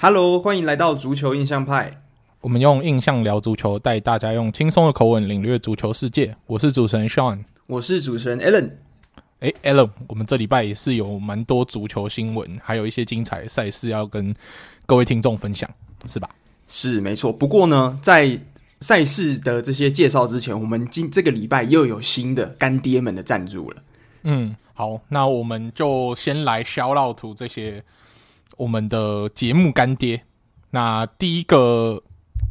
Hello，欢迎来到足球印象派。我们用印象聊足球，带大家用轻松的口吻领略足球世界。我是主持人 Sean，我是主持人 Allen。哎，Alan，我们这礼拜也是有蛮多足球新闻，还有一些精彩的赛事要跟各位听众分享，是吧？是，没错。不过呢，在赛事的这些介绍之前，我们今这个礼拜又有新的干爹们的赞助了。嗯，好，那我们就先来 shout out 这些我们的节目干爹。那第一个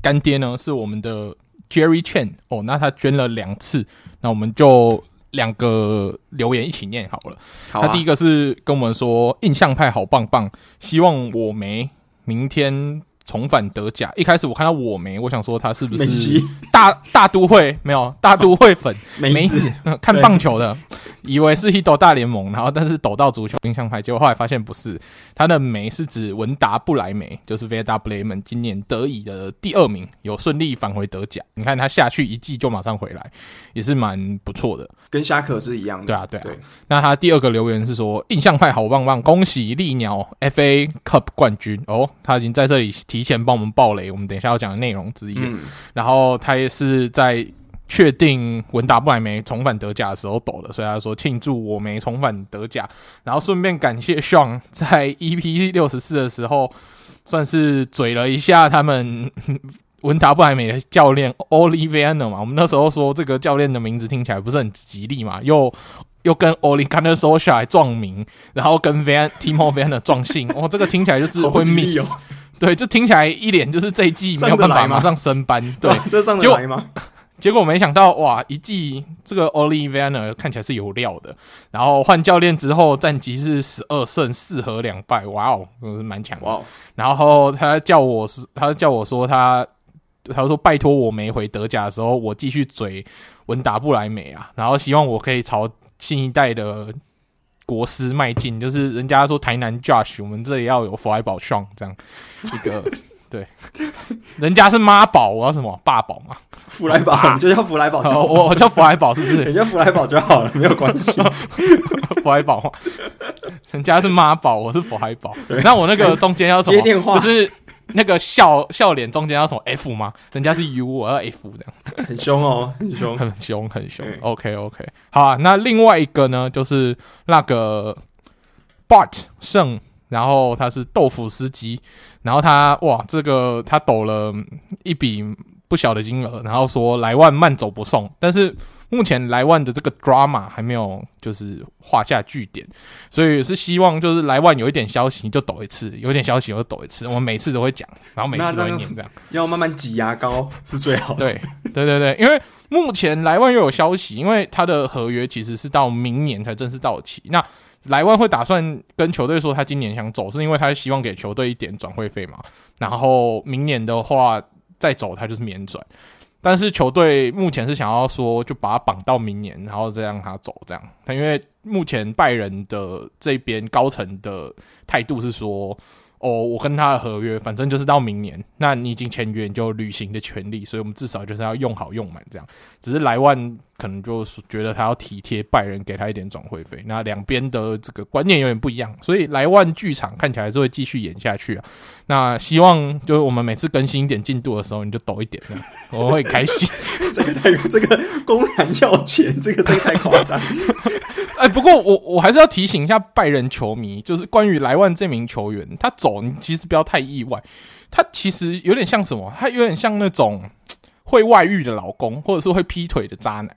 干爹呢，是我们的 Jerry Chen 哦，那他捐了两次，那我们就两个留言一起念好了。好啊。他第一个是跟我们说，印象派好棒棒，希望我没明天。重返德甲，一开始我看到我没，我想说他是不是大大都会没有大都会粉梅子看棒球的，以为是一斗大联盟，然后但是抖到足球印象派，结果后来发现不是，他的梅是指文达布莱梅，就是 Werder Bremen 今年德乙的第二名，有顺利返回德甲。你看他下去一季就马上回来，也是蛮不错的，跟虾可是一样的。对啊，对啊。对那他第二个留言是说，印象派好棒棒，恭喜利鸟 FA Cup 冠军哦，他已经在这里提前帮我们爆雷，我们等一下要讲的内容之一。嗯、然后他也是在确定文达布莱梅重返德甲的时候抖了，所以他说庆祝我没重返德甲，然后顺便感谢 Sean 在 EP 六十四的时候算是嘴了一下他们 文达布莱梅的教练 olivia ner 嘛。我们那时候说这个教练的名字听起来不是很吉利嘛，又又跟 Ole Gunnar Solskjaer 撞名，然后跟 Van Timo Vanner 撞姓，哦，这个听起来就是会 miss。对，就听起来一脸就是这一季没有办法马上升班，对，这上得来吗？结果没想到哇，一季这个 Ole Werner 看起来是有料的，然后换教练之后战绩是十二胜四和两败，哇哦，真的是蛮强的。哇，然后他叫我是，他叫我说他，他说拜托我没回德甲的时候，我继续嘴文达不莱梅啊，然后希望我可以朝新一代的。国师迈进，就是人家说台南 Josh，我们这里要有弗莱堡 Sean 这样一个对，人家是妈宝，我要什么爸宝嘛？福来宝，你就叫福来宝，我我叫福来宝，是不是？人家福来宝就好了，没有关系。福来宝，人家是妈宝，我是福来宝。那我那个中间要什么？接电话就是。那个笑笑脸中间要什么 F 吗？人家是 U，我要 F 这样，很凶哦，很凶，很凶，很凶。OK OK，好啊。那另外一个呢，就是那个 Bart 胜，然后他是豆腐司机，然后他哇，这个他抖了一笔不小的金额，然后说莱万慢走不送，但是。目前莱万的这个 drama 还没有就是画下句点，所以是希望就是莱万有一点消息就抖一次，有一点消息就抖一次。我们每次都会讲，然后每次都会念这样，要慢慢挤牙膏是最好的。对对对对，因为目前莱万又有消息，因为他的合约其实是到明年才正式到期。那莱万会打算跟球队说他今年想走，是因为他希望给球队一点转会费嘛。然后明年的话再走，他就是免转。但是球队目前是想要说，就把他绑到明年，然后再让他走这样。他因为目前拜仁的这边高层的态度是说。哦，我跟他的合约，反正就是到明年。那你已经签约，你就履行的权利，所以我们至少就是要用好用满这样。只是莱万可能就是觉得他要体贴拜仁，给他一点转会费。那两边的这个观念有点不一样，所以莱万剧场看起来是会继续演下去啊。那希望就是我们每次更新一点进度的时候，你就抖一点，我会开心。这个太这个公然要钱，这个太夸张。哎，不过我我还是要提醒一下拜仁球迷，就是关于莱万这名球员，他走，你其实不要太意外。他其实有点像什么？他有点像那种会外遇的老公，或者是会劈腿的渣男。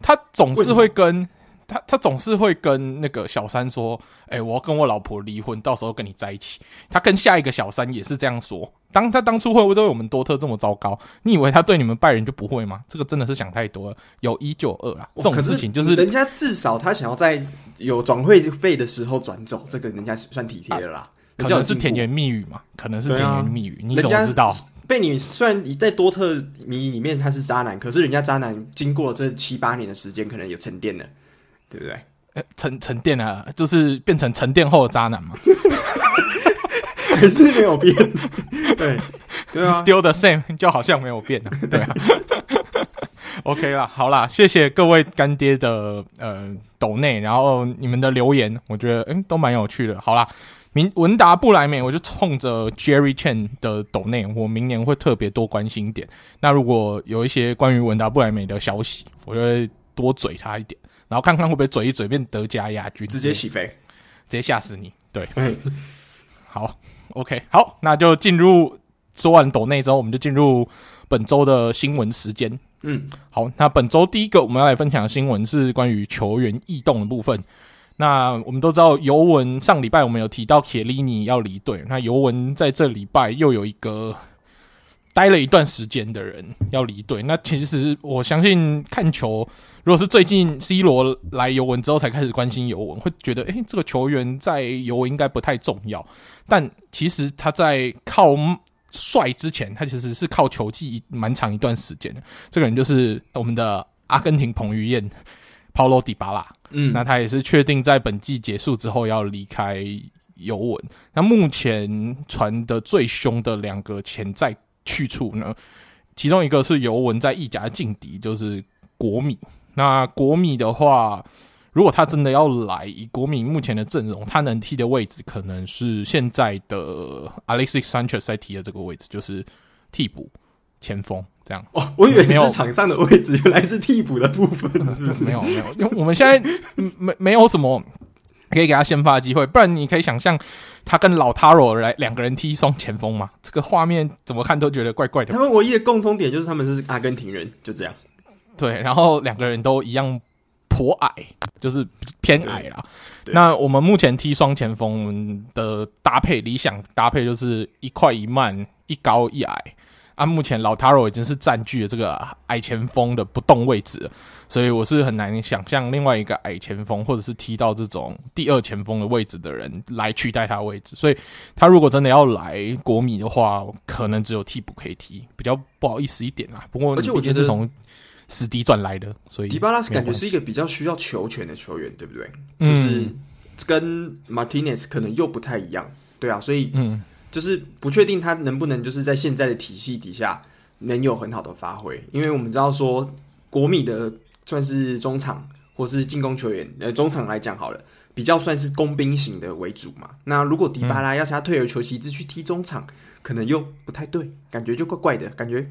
他总是会跟。他他总是会跟那个小三说：“哎、欸，我要跟我老婆离婚，到时候跟你在一起。”他跟下一个小三也是这样说。当他当初会不会对我们多特这么糟糕？你以为他对你们拜仁就不会吗？这个真的是想太多了。有一就二啦，这种事情就是，是人家至少他想要在有转会费的时候转走，这个人家算体贴了啦。啊、可能是甜言蜜语嘛？可能是甜言蜜语，啊、你怎么知道？被你虽然你在多特迷里面他是渣男，可是人家渣男经过了这七八年的时间，可能有沉淀了。对不对？呃、沉沉淀了，就是变成沉淀后的渣男嘛？还是没有变？对对啊，Still the same，就好像没有变啊。对啊，OK 啦，好啦，谢谢各位干爹的呃抖内，然后你们的留言，我觉得嗯都蛮有趣的。好啦，明文达不莱美，我就冲着 Jerry Chen 的抖内，我明年会特别多关心点。那如果有一些关于文达不莱美的消息，我就会多嘴他一点，然后看看会不会嘴一嘴变德甲亚军，直接起飞，直接吓死你。对，好，OK，好，那就进入说完抖内之后，我们就进入本周的新闻时间。嗯，好，那本周第一个我们要来分享的新闻是关于球员异动的部分。那我们都知道，尤文上礼拜我们有提到铁利尼要离队，那尤文在这礼拜又有一个待了一段时间的人要离队。那其实我相信看球，如果是最近 C 罗来尤文之后才开始关心尤文，会觉得，诶，这个球员在尤文应该不太重要。但其实他在靠帅之前，他其实是靠球技蛮长一段时间的。这个人就是我们的阿根廷彭于晏。Paulo Dybala，嗯，那他也是确定在本季结束之后要离开尤文。那目前传的最凶的两个潜在去处呢，其中一个是尤文在意甲的劲敌，就是国米。那国米的话，如果他真的要来，以国米目前的阵容，他能踢的位置可能是现在的 Alexis Sanchez 在踢的这个位置，就是替补前锋。这样哦，我以为是场上的位置，原来是替补的部分，是不是？没有没有，因为我们现在没没有什么可以给他先发的机会，不然你可以想象他跟老 Taro 来两个人踢双前锋嘛，这个画面怎么看都觉得怪怪的。他们唯一的共通点就是他们是阿根廷人，就这样。对，然后两个人都一样颇矮，就是偏矮啦。那我们目前踢双前锋的搭配，理想搭配就是一快一慢，一高一矮。啊，目前老塔罗已经是占据了这个矮前锋的不动位置，所以我是很难想象另外一个矮前锋或者是踢到这种第二前锋的位置的人来取代他的位置。所以他如果真的要来国米的话，可能只有替补可以踢，比较不好意思一点啦。不过，而且我觉得是从死敌转来的，所以迪巴拉是感觉是一个比较需要球权的球员，对不对？就是跟马丁内斯可能又不太一样，对啊，所以嗯。就是不确定他能不能就是在现在的体系底下能有很好的发挥，因为我们知道说国米的算是中场或是进攻球员，呃，中场来讲好了，比较算是工兵型的为主嘛。那如果迪巴拉要他退而求其次去踢中场，可能又不太对，感觉就怪怪的，感觉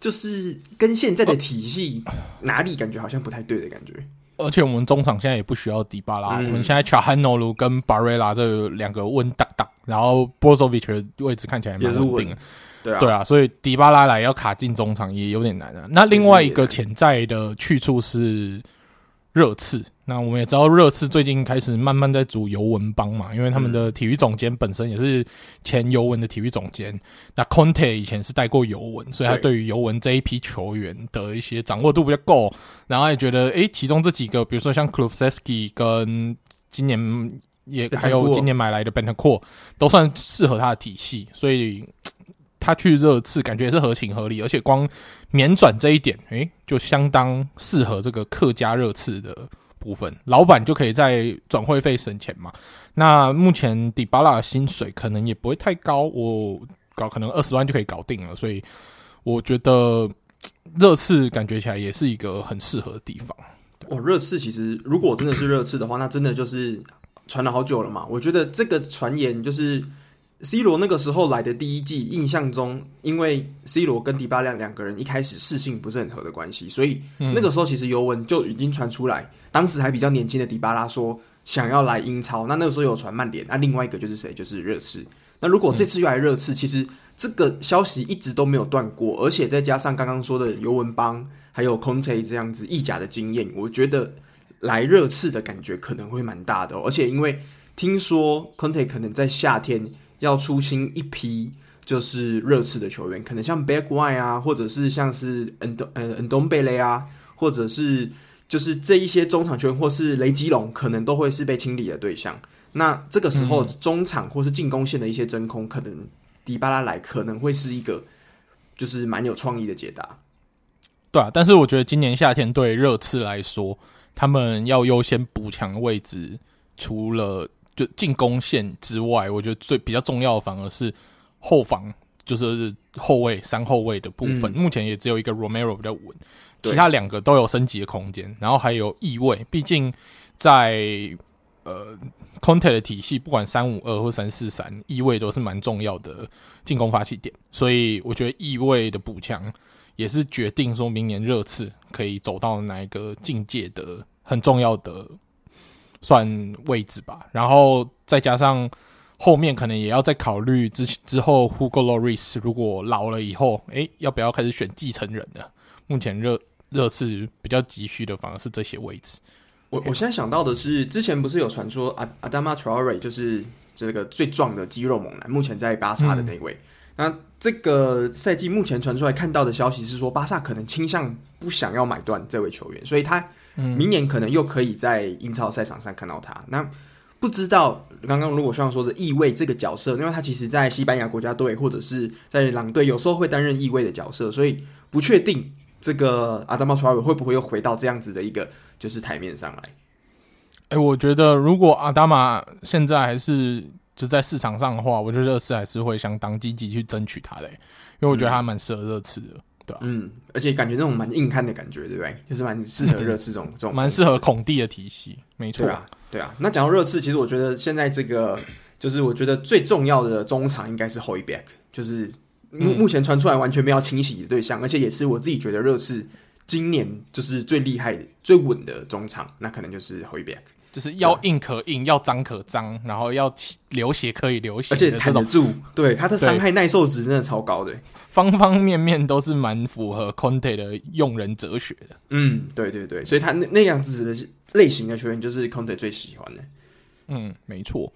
就是跟现在的体系哪里感觉好像不太对的感觉。而且我们中场现在也不需要迪巴拉，嗯、我们现在查汉诺卢跟巴瑞拉这两个稳当当，然后波索维奇的位置看起来蛮稳定的，对啊，对啊，所以迪巴拉来要卡进中场也有点难啊。那另外一个潜在的去处是热刺。那我们也知道，热刺最近开始慢慢在组尤文帮嘛，因为他们的体育总监本身也是前尤文的体育总监。嗯、那 Conte 以前是带过尤文，所以他对于尤文这一批球员的一些掌握度比较够。然后也觉得，诶、欸，其中这几个，比如说像 Kulusevski 跟今年也还有今年买来的 Bentancur 都算适合他的体系，所以。他去热刺感觉也是合情合理，而且光免转这一点，诶、欸，就相当适合这个客家热刺的部分，老板就可以在转会费省钱嘛。那目前迪巴拉薪水可能也不会太高，我搞可能二十万就可以搞定了，所以我觉得热刺感觉起来也是一个很适合的地方。哦，热刺其实如果真的是热刺的话，那真的就是传了好久了嘛。我觉得这个传言就是。C 罗那个时候来的第一季，印象中，因为 C 罗跟迪巴拉两个人一开始视性不是很合的关系，所以那个时候其实尤文就已经传出来，当时还比较年轻的迪巴拉说想要来英超。那那个时候有传曼联，那另外一个就是谁？就是热刺。那如果这次又来热刺，其实这个消息一直都没有断过，而且再加上刚刚说的尤文帮还有 Conte 这样子意甲的经验，我觉得来热刺的感觉可能会蛮大的哦。而且因为听说 Conte 可能在夏天。要出清一批就是热刺的球员，可能像 Bergwijn 啊，或者是像是恩东呃恩东贝雷啊，或者是就是这一些中场球员，或是雷吉隆，可能都会是被清理的对象。那这个时候中场或是进攻线的一些真空，可能迪巴拉来可能会是一个就是蛮有创意的解答。对啊，但是我觉得今年夏天对热刺来说，他们要优先补强的位置，除了就进攻线之外，我觉得最比较重要的反而是后防，就是后卫、三后卫的部分。嗯、目前也只有一个 Romero 比较稳，其他两个都有升级的空间。然后还有翼位，毕竟在呃，Conte 的体系，不管三五二或三四三，翼位都是蛮重要的进攻发起点，所以我觉得翼位的补强也是决定说明年热刺可以走到哪一个境界的很重要的算位置吧。然后再加上后面可能也要再考虑之之后，Hugo Lloris 如果老了以后，诶，要不要开始选继承人呢？目前热热刺比较急需的反而是这些位置。我我现在想到的是，之前不是有传说阿阿达玛特劳瑞就是这个最壮的肌肉猛男，目前在巴萨的那位。嗯、那这个赛季目前传出来看到的消息是说，巴萨可能倾向不想要买断这位球员，所以他明年可能又可以在英超赛场上看到他。嗯、那不知道刚刚如果像说的翼位这个角色，因为他其实在西班牙国家队或者是在狼队有时候会担任翼位的角色，所以不确定。这个阿达玛会不会又回到这样子的一个就是台面上来？哎，我觉得如果阿达玛现在还是就在市场上的话，我觉得热刺还是会相当积极去争取他的，因为我觉得他蛮适合热刺的，对吧？嗯，而且感觉那种蛮硬汉的感觉，对不对？就是蛮适合热刺这种这种，蛮适合孔蒂的体系，没错啊，对啊。那讲到热刺，其实我觉得现在这个就是我觉得最重要的中场应该是 Højbjerg，就是。目目前传出来完全没有清洗的对象，而且也是我自己觉得热刺今年就是最厉害、最稳的中场，那可能就是 Højbjerg，就是要硬可硬，要脏可脏，然后要流血可以流血，而且弹得住。对，他的伤害耐受值真的超高的，方方面面都是蛮符合 Conte 的用人哲学的。嗯，对对对，所以他那那样子的类型的球员就是 Conte 最喜欢的。嗯，没错。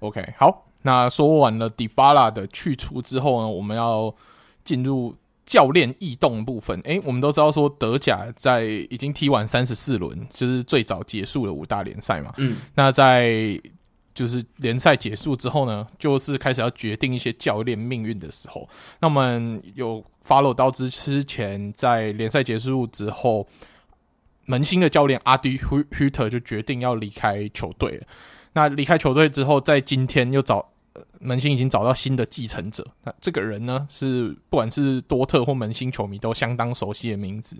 OK，好。那说完了迪巴拉的去除之后呢，我们要进入教练异动部分。诶，我们都知道说德甲在已经踢完三十四轮，就是最早结束了五大联赛嘛。嗯，那在就是联赛结束之后呢，就是开始要决定一些教练命运的时候。那我们有 follow 到之之前，在联赛结束之后，门兴的教练阿迪·许许特就决定要离开球队了。那离开球队之后，在今天又找。门兴已经找到新的继承者，那这个人呢，是不管是多特或门兴球迷都相当熟悉的名字，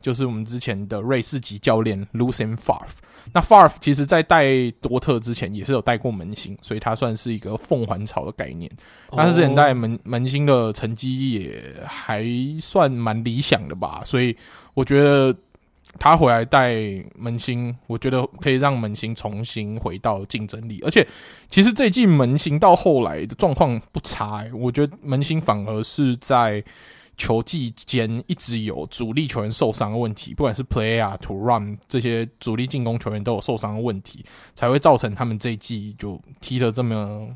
就是我们之前的瑞士籍教练 Lucien Favre。那 Favre 其实在带多特之前也是有带过门兴，所以他算是一个凤凰巢的概念。但是之前带门门兴的成绩也还算蛮理想的吧，所以我觉得。他回来带门兴，我觉得可以让门兴重新回到竞争力。而且，其实这一季门兴到后来的状况不差，欸，我觉得门兴反而是在球季间一直有主力球员受伤的问题，不管是 Plea、Thuram 这些主力进攻球员都有受伤的问题，才会造成他们这一季就踢得这么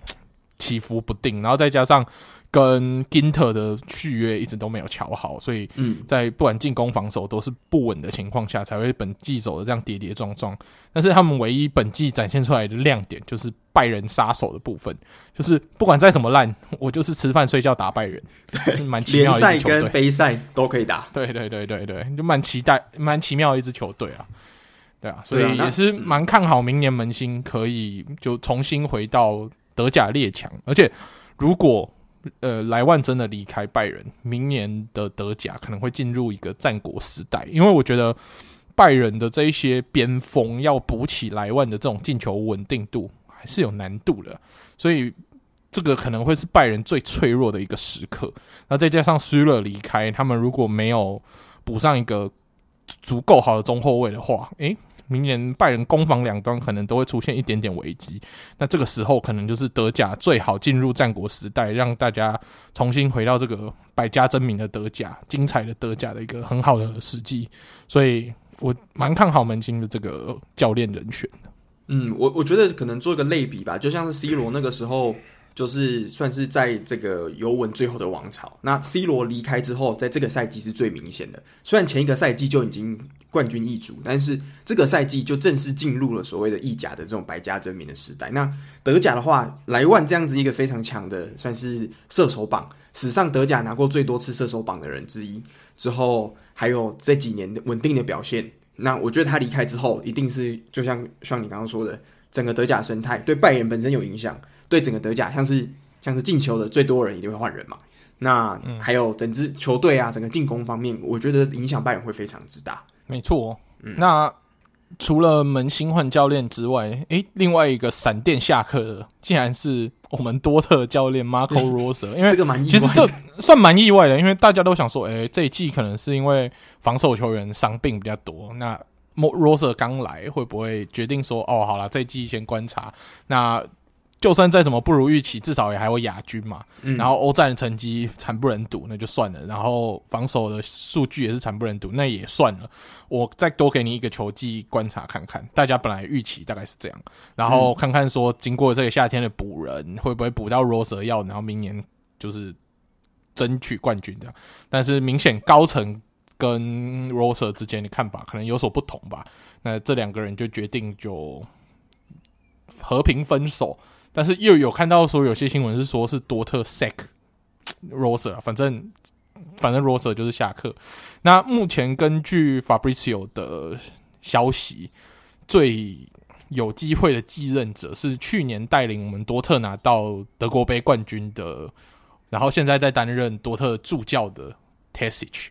起伏不定。然后再加上。跟 Ginter 的续约一直都没有瞧好，所以在不管进攻防守都是不稳的情况下，才会本季走的这样跌跌撞撞。但是他们唯一本季展现出来的亮点，就是拜仁杀手的部分，就是不管再怎么烂，我就是吃饭睡觉打拜仁，对，是蛮奇妙的一支球队。联赛跟杯赛都可以打，对对对对对，就蛮期待、蛮奇妙的一支球队啊。对啊，所以也是蛮看好明年门兴可以就重新回到德甲列强，而且如果。呃，莱万真的离开拜仁，明年的德甲可能会进入一个战国时代，因为我觉得拜仁的这一些边锋要补起莱万的这种进球稳定度还是有难度的，所以这个可能会是拜仁最脆弱的一个时刻。那再加上苏勒离开，他们如果没有补上一个足够好的中后卫的话，诶。明年拜仁攻防两端可能都会出现一点点危机，那这个时候可能就是德甲最好进入战国时代，让大家重新回到这个百家争鸣的德甲、精彩的德甲的一个很好的时机，所以我蛮看好门兴的这个教练人选的。嗯，我我觉得可能做一个类比吧，就像是 C 罗那个时候。就是算是在这个尤文最后的王朝。那 C 罗离开之后，在这个赛季是最明显的。虽然前一个赛季就已经冠军易主，但是这个赛季就正式进入了所谓的意甲的这种百家争鸣的时代。那德甲的话，莱万这样子一个非常强的，算是射手榜史上德甲拿过最多次射手榜的人之一。之后还有这几年的稳定的表现。那我觉得他离开之后，一定是就像像你刚刚说的，整个德甲生态对拜仁本身有影响。对整个德甲，像是像是进球的最多人一定会换人嘛？那还有整支球队啊，整个进攻方面，我觉得影响拜仁会非常之大。没错，嗯、那除了门新换教练之外，诶、欸，另外一个闪电下课的，竟然是我们多特教练 Marco Rosser，因为这个蛮意外，其实这算蛮意外的，因为大家都想说，诶、欸，这一季可能是因为防守球员伤病比较多，那 Rosser 刚来会不会决定说，哦，好了，这一季先观察，那。就算再怎么不如预期，至少也还有亚军嘛。嗯、然后欧战的成绩惨不忍睹，那就算了。然后防守的数据也是惨不忍睹，那也算了。我再多给你一个球季观察看看，大家本来预期大概是这样，然后看看说经过这个夏天的补人，嗯、会不会补到 Rosser 要，然后明年就是争取冠军这样。但是明显高层跟 Rosser 之间的看法可能有所不同吧。那这两个人就决定就和平分手。但是又有看到说有些新闻是说是多特 sack Rosser，反正反正 roser 就是下课。那目前根据 Fabrizio 的消息，最有机会的继任者是去年带领我们多特拿到德国杯冠军的，然后现在在担任多特助教的 Terzic。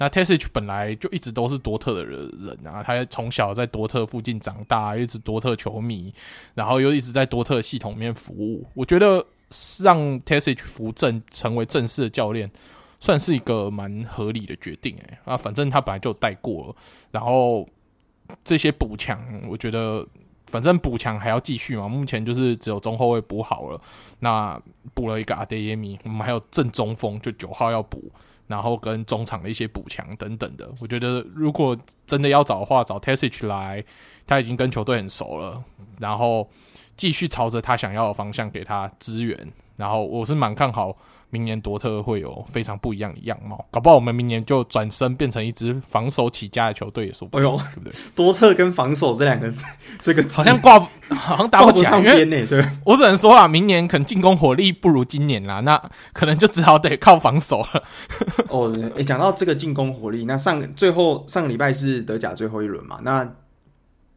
那 t e s i c 本来就一直都是多特的人人啊，他从小在多特附近长大，一直多特球迷，然后又一直在多特系统里面服务。我觉得让 t e s i c 扶正成为正式的教练，算是一个蛮合理的决定诶、欸。啊，反正他本来就带过了，然后这些补强，我觉得反正补强还要继续嘛。目前就是只有中后卫补好了，那补了一个阿德耶米，我们还有正中锋，就九号要补。然后跟中场的一些补强等等的，我觉得如果真的要找的话，找 Tessic 来，他已经跟球队很熟了，然后继续朝着他想要的方向给他支援，然后我是蛮看好。明年多特会有非常不一样的样貌，搞不好我们明年就转身变成一支防守起家的球队也说不定，对不对？多特跟防守这两个 这个好像挂好像搭不起来，挂不上边呢。对，我只能说啊，明年可能进攻火力不如今年啦，那可能就只好得靠防守了。哦，诶、欸，讲到这个进攻火力，那上最后上个礼拜是德甲最后一轮嘛？那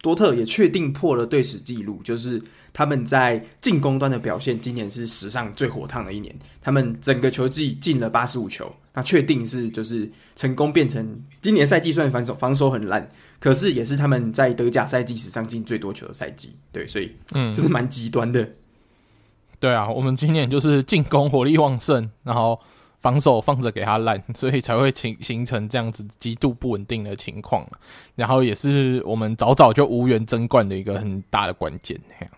多特也确定破了队史纪录，就是他们在进攻端的表现，今年是史上最火烫的一年。他们整个球季进了八十五球，那确定是就是成功变成今年赛季算防守防守很烂，可是也是他们在德甲赛季史上进最多球的赛季。对，所以嗯，就是蛮极端的、嗯。对啊，我们今年就是进攻火力旺盛，然后。防守放着给他烂，所以才会形形成这样子极度不稳定的情况，然后也是我们早早就无缘争冠的一个很大的关键。哎、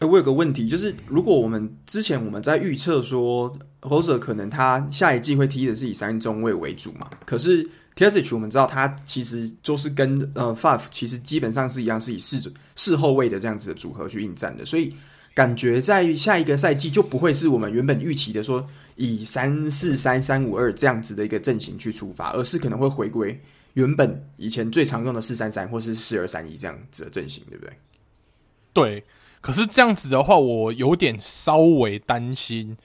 欸，我有个问题，就是如果我们之前我们在预测说 Rosser 可能他下一季会踢的是以三中卫为主嘛，可是 Terzic 我们知道他其实就是跟呃 Favre 其实基本上是一样，是以四四后卫的这样子的组合去应战的，所以。感觉在下一个赛季就不会是我们原本预期的说以三四三三五二这样子的一个阵型去出发，而是可能会回归原本以前最常用的四三三或是四二三一这样子的阵型，对不对？对。可是这样子的话，我有点稍微担心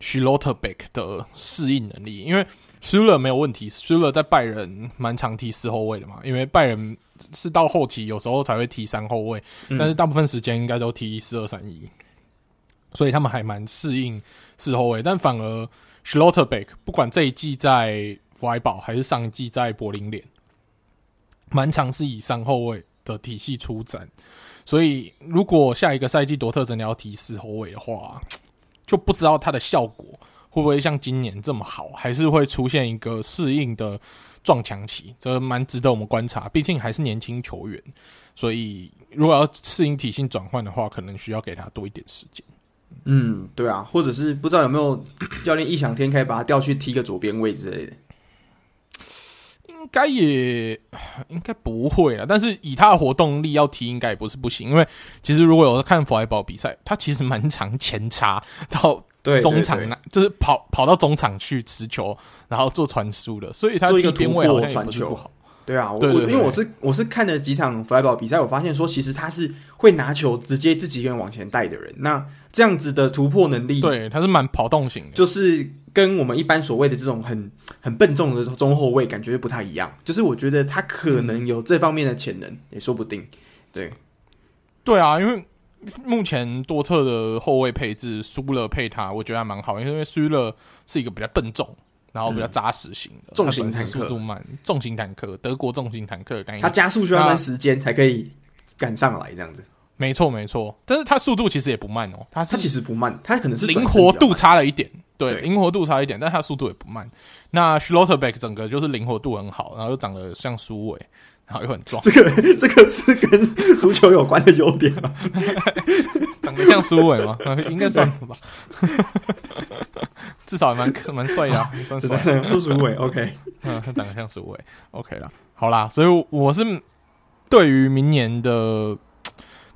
Schlotterbeck 的适应能力，因为 Süle 没有问题，Süle 在拜仁蛮常踢四后卫的嘛，因为拜仁。是到后期有时候才会踢三后卫，但是大部分时间应该都踢四二三一，所以他们还蛮适应四后卫。但反而 Schlotterbeck 不管这一季在弗莱堡还是上一季在柏林联，蛮尝试以三后卫的体系出战。所以如果下一个赛季多特真的要踢四后卫的话，就不知道它的效果会不会像今年这么好，还是会出现一个适应的。撞墙期，这蛮值得我们观察。毕竟还是年轻球员，所以如果要适应体型转换的话，可能需要给他多一点时间。嗯，对啊，或者是不知道有没有 教练异想天开，把他调去踢个左边位之类的。应该也应该不会啦，但是以他的活动力要踢，应该也不是不行。因为其实如果有看弗莱堡比赛，他其实蛮常前插到。中场那就是跑跑到中场去持球，然后做传输的，所以他做一个边位好像也不是不好。对啊，我因为我是我是看了几场弗莱堡比赛，我发现说其实他是会拿球直接自己一个人往前带的人。那这样子的突破能力，对，他是蛮跑动型的，就是跟我们一般所谓的这种很很笨重的中后卫感觉不太一样。就是我觉得他可能有这方面的潜能，也说不定。对，对啊，因为。目前多特的后卫配置，苏勒配他，我觉得还蛮好，因为苏勒是一个比较笨重，然后比较扎实型的、嗯、重型坦克，速度慢，重型坦克，德国重型坦克的概念。他加速需要一段时间才可以赶上来这样子。没错没错，但是它速度其实也不慢哦，它它其实不慢，它可能是灵活度差了一点，对，灵活度差一点，但它速度也不慢。那 Schlotterbeck 整个就是灵活度很好，然后又长得像苏伟，然后又很壮。这个这个是跟足球有关的优点吗？长得像苏伟吗？应该算吧。至少还蛮蛮帅的，算帅。是苏伟，OK。嗯，他长得像苏伟，OK 啦。好啦，所以我是对于明年的。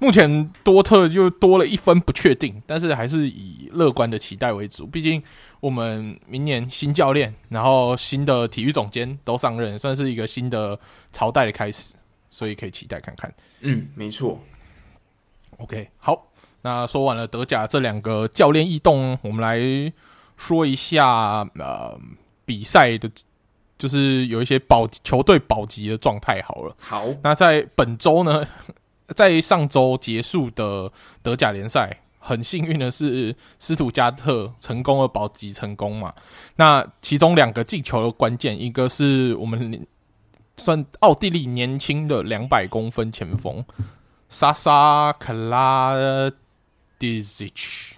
目前多特就多了一分不确定，但是还是以乐观的期待为主。毕竟我们明年新教练，然后新的体育总监都上任，算是一个新的朝代的开始，所以可以期待看看。嗯，没错。OK，好，那说完了德甲这两个教练异动，我们来说一下呃比赛的，就是有一些保球队保级的状态。好了，好，那在本周呢？在上周结束的德甲联赛，很幸运的是，斯图加特成功了保级成功嘛。那其中两个进球的关键，一个是我们算奥地利年轻的两百公分前锋莎莎克拉迪西奇，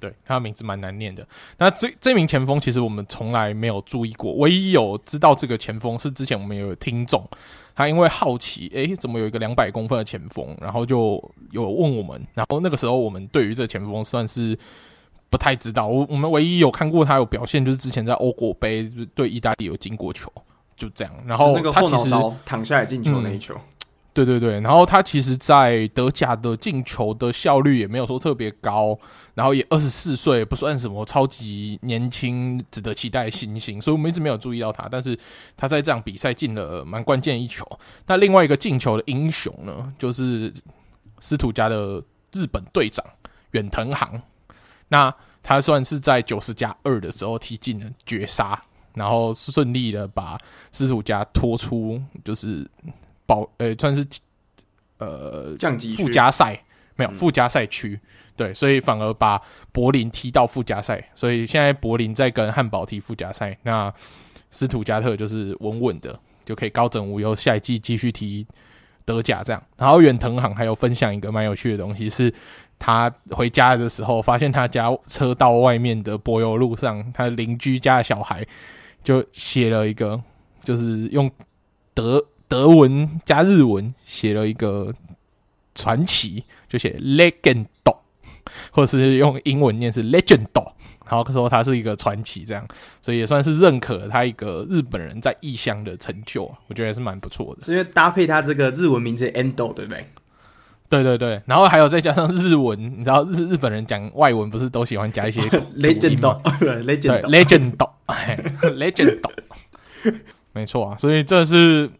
对，他的名字蛮难念的。那这这名前锋其实我们从来没有注意过，唯一有知道这个前锋是之前我们有听众。他因为好奇，诶、欸，怎么有一个两百公分的前锋？然后就有问我们。然后那个时候，我们对于这个前锋算是不太知道。我我们唯一有看过他有表现，就是之前在欧国杯对意大利有进过球，就这样。然后他其实躺下来进球那一球。嗯对对对，然后他其实，在德甲的进球的效率也没有说特别高，然后也二十四岁，不算什么超级年轻、值得期待的新星，所以我们一直没有注意到他。但是他在这场比赛进了蛮关键一球。那另外一个进球的英雄呢，就是斯图加的日本队长远藤航。那他算是在九十加二的时候踢进了绝杀，然后顺利的把斯图加拖出，就是。保呃，算是呃降级附加赛没有附加赛区，对，所以反而把柏林踢到附加赛，所以现在柏林在跟汉堡踢附加赛，那斯图加特就是稳稳的就可以高枕无忧，下一季继续踢德甲这样。然后远藤航还有分享一个蛮有趣的东西，是他回家的时候发现他家车道外面的柏油路上，他邻居家的小孩就写了一个，就是用德。德文加日文写了一个传奇，就写 legend，或者是用英文念是 legend，然后说他是一个传奇，这样，所以也算是认可他一个日本人在异乡的成就，我觉得还是蛮不错的。是因为搭配他这个日文名字 endo，对不对？对对对，然后还有再加上日文，你知道日日本人讲外文不是都喜欢加一些 legend，legend，legend，没错啊，所以这是。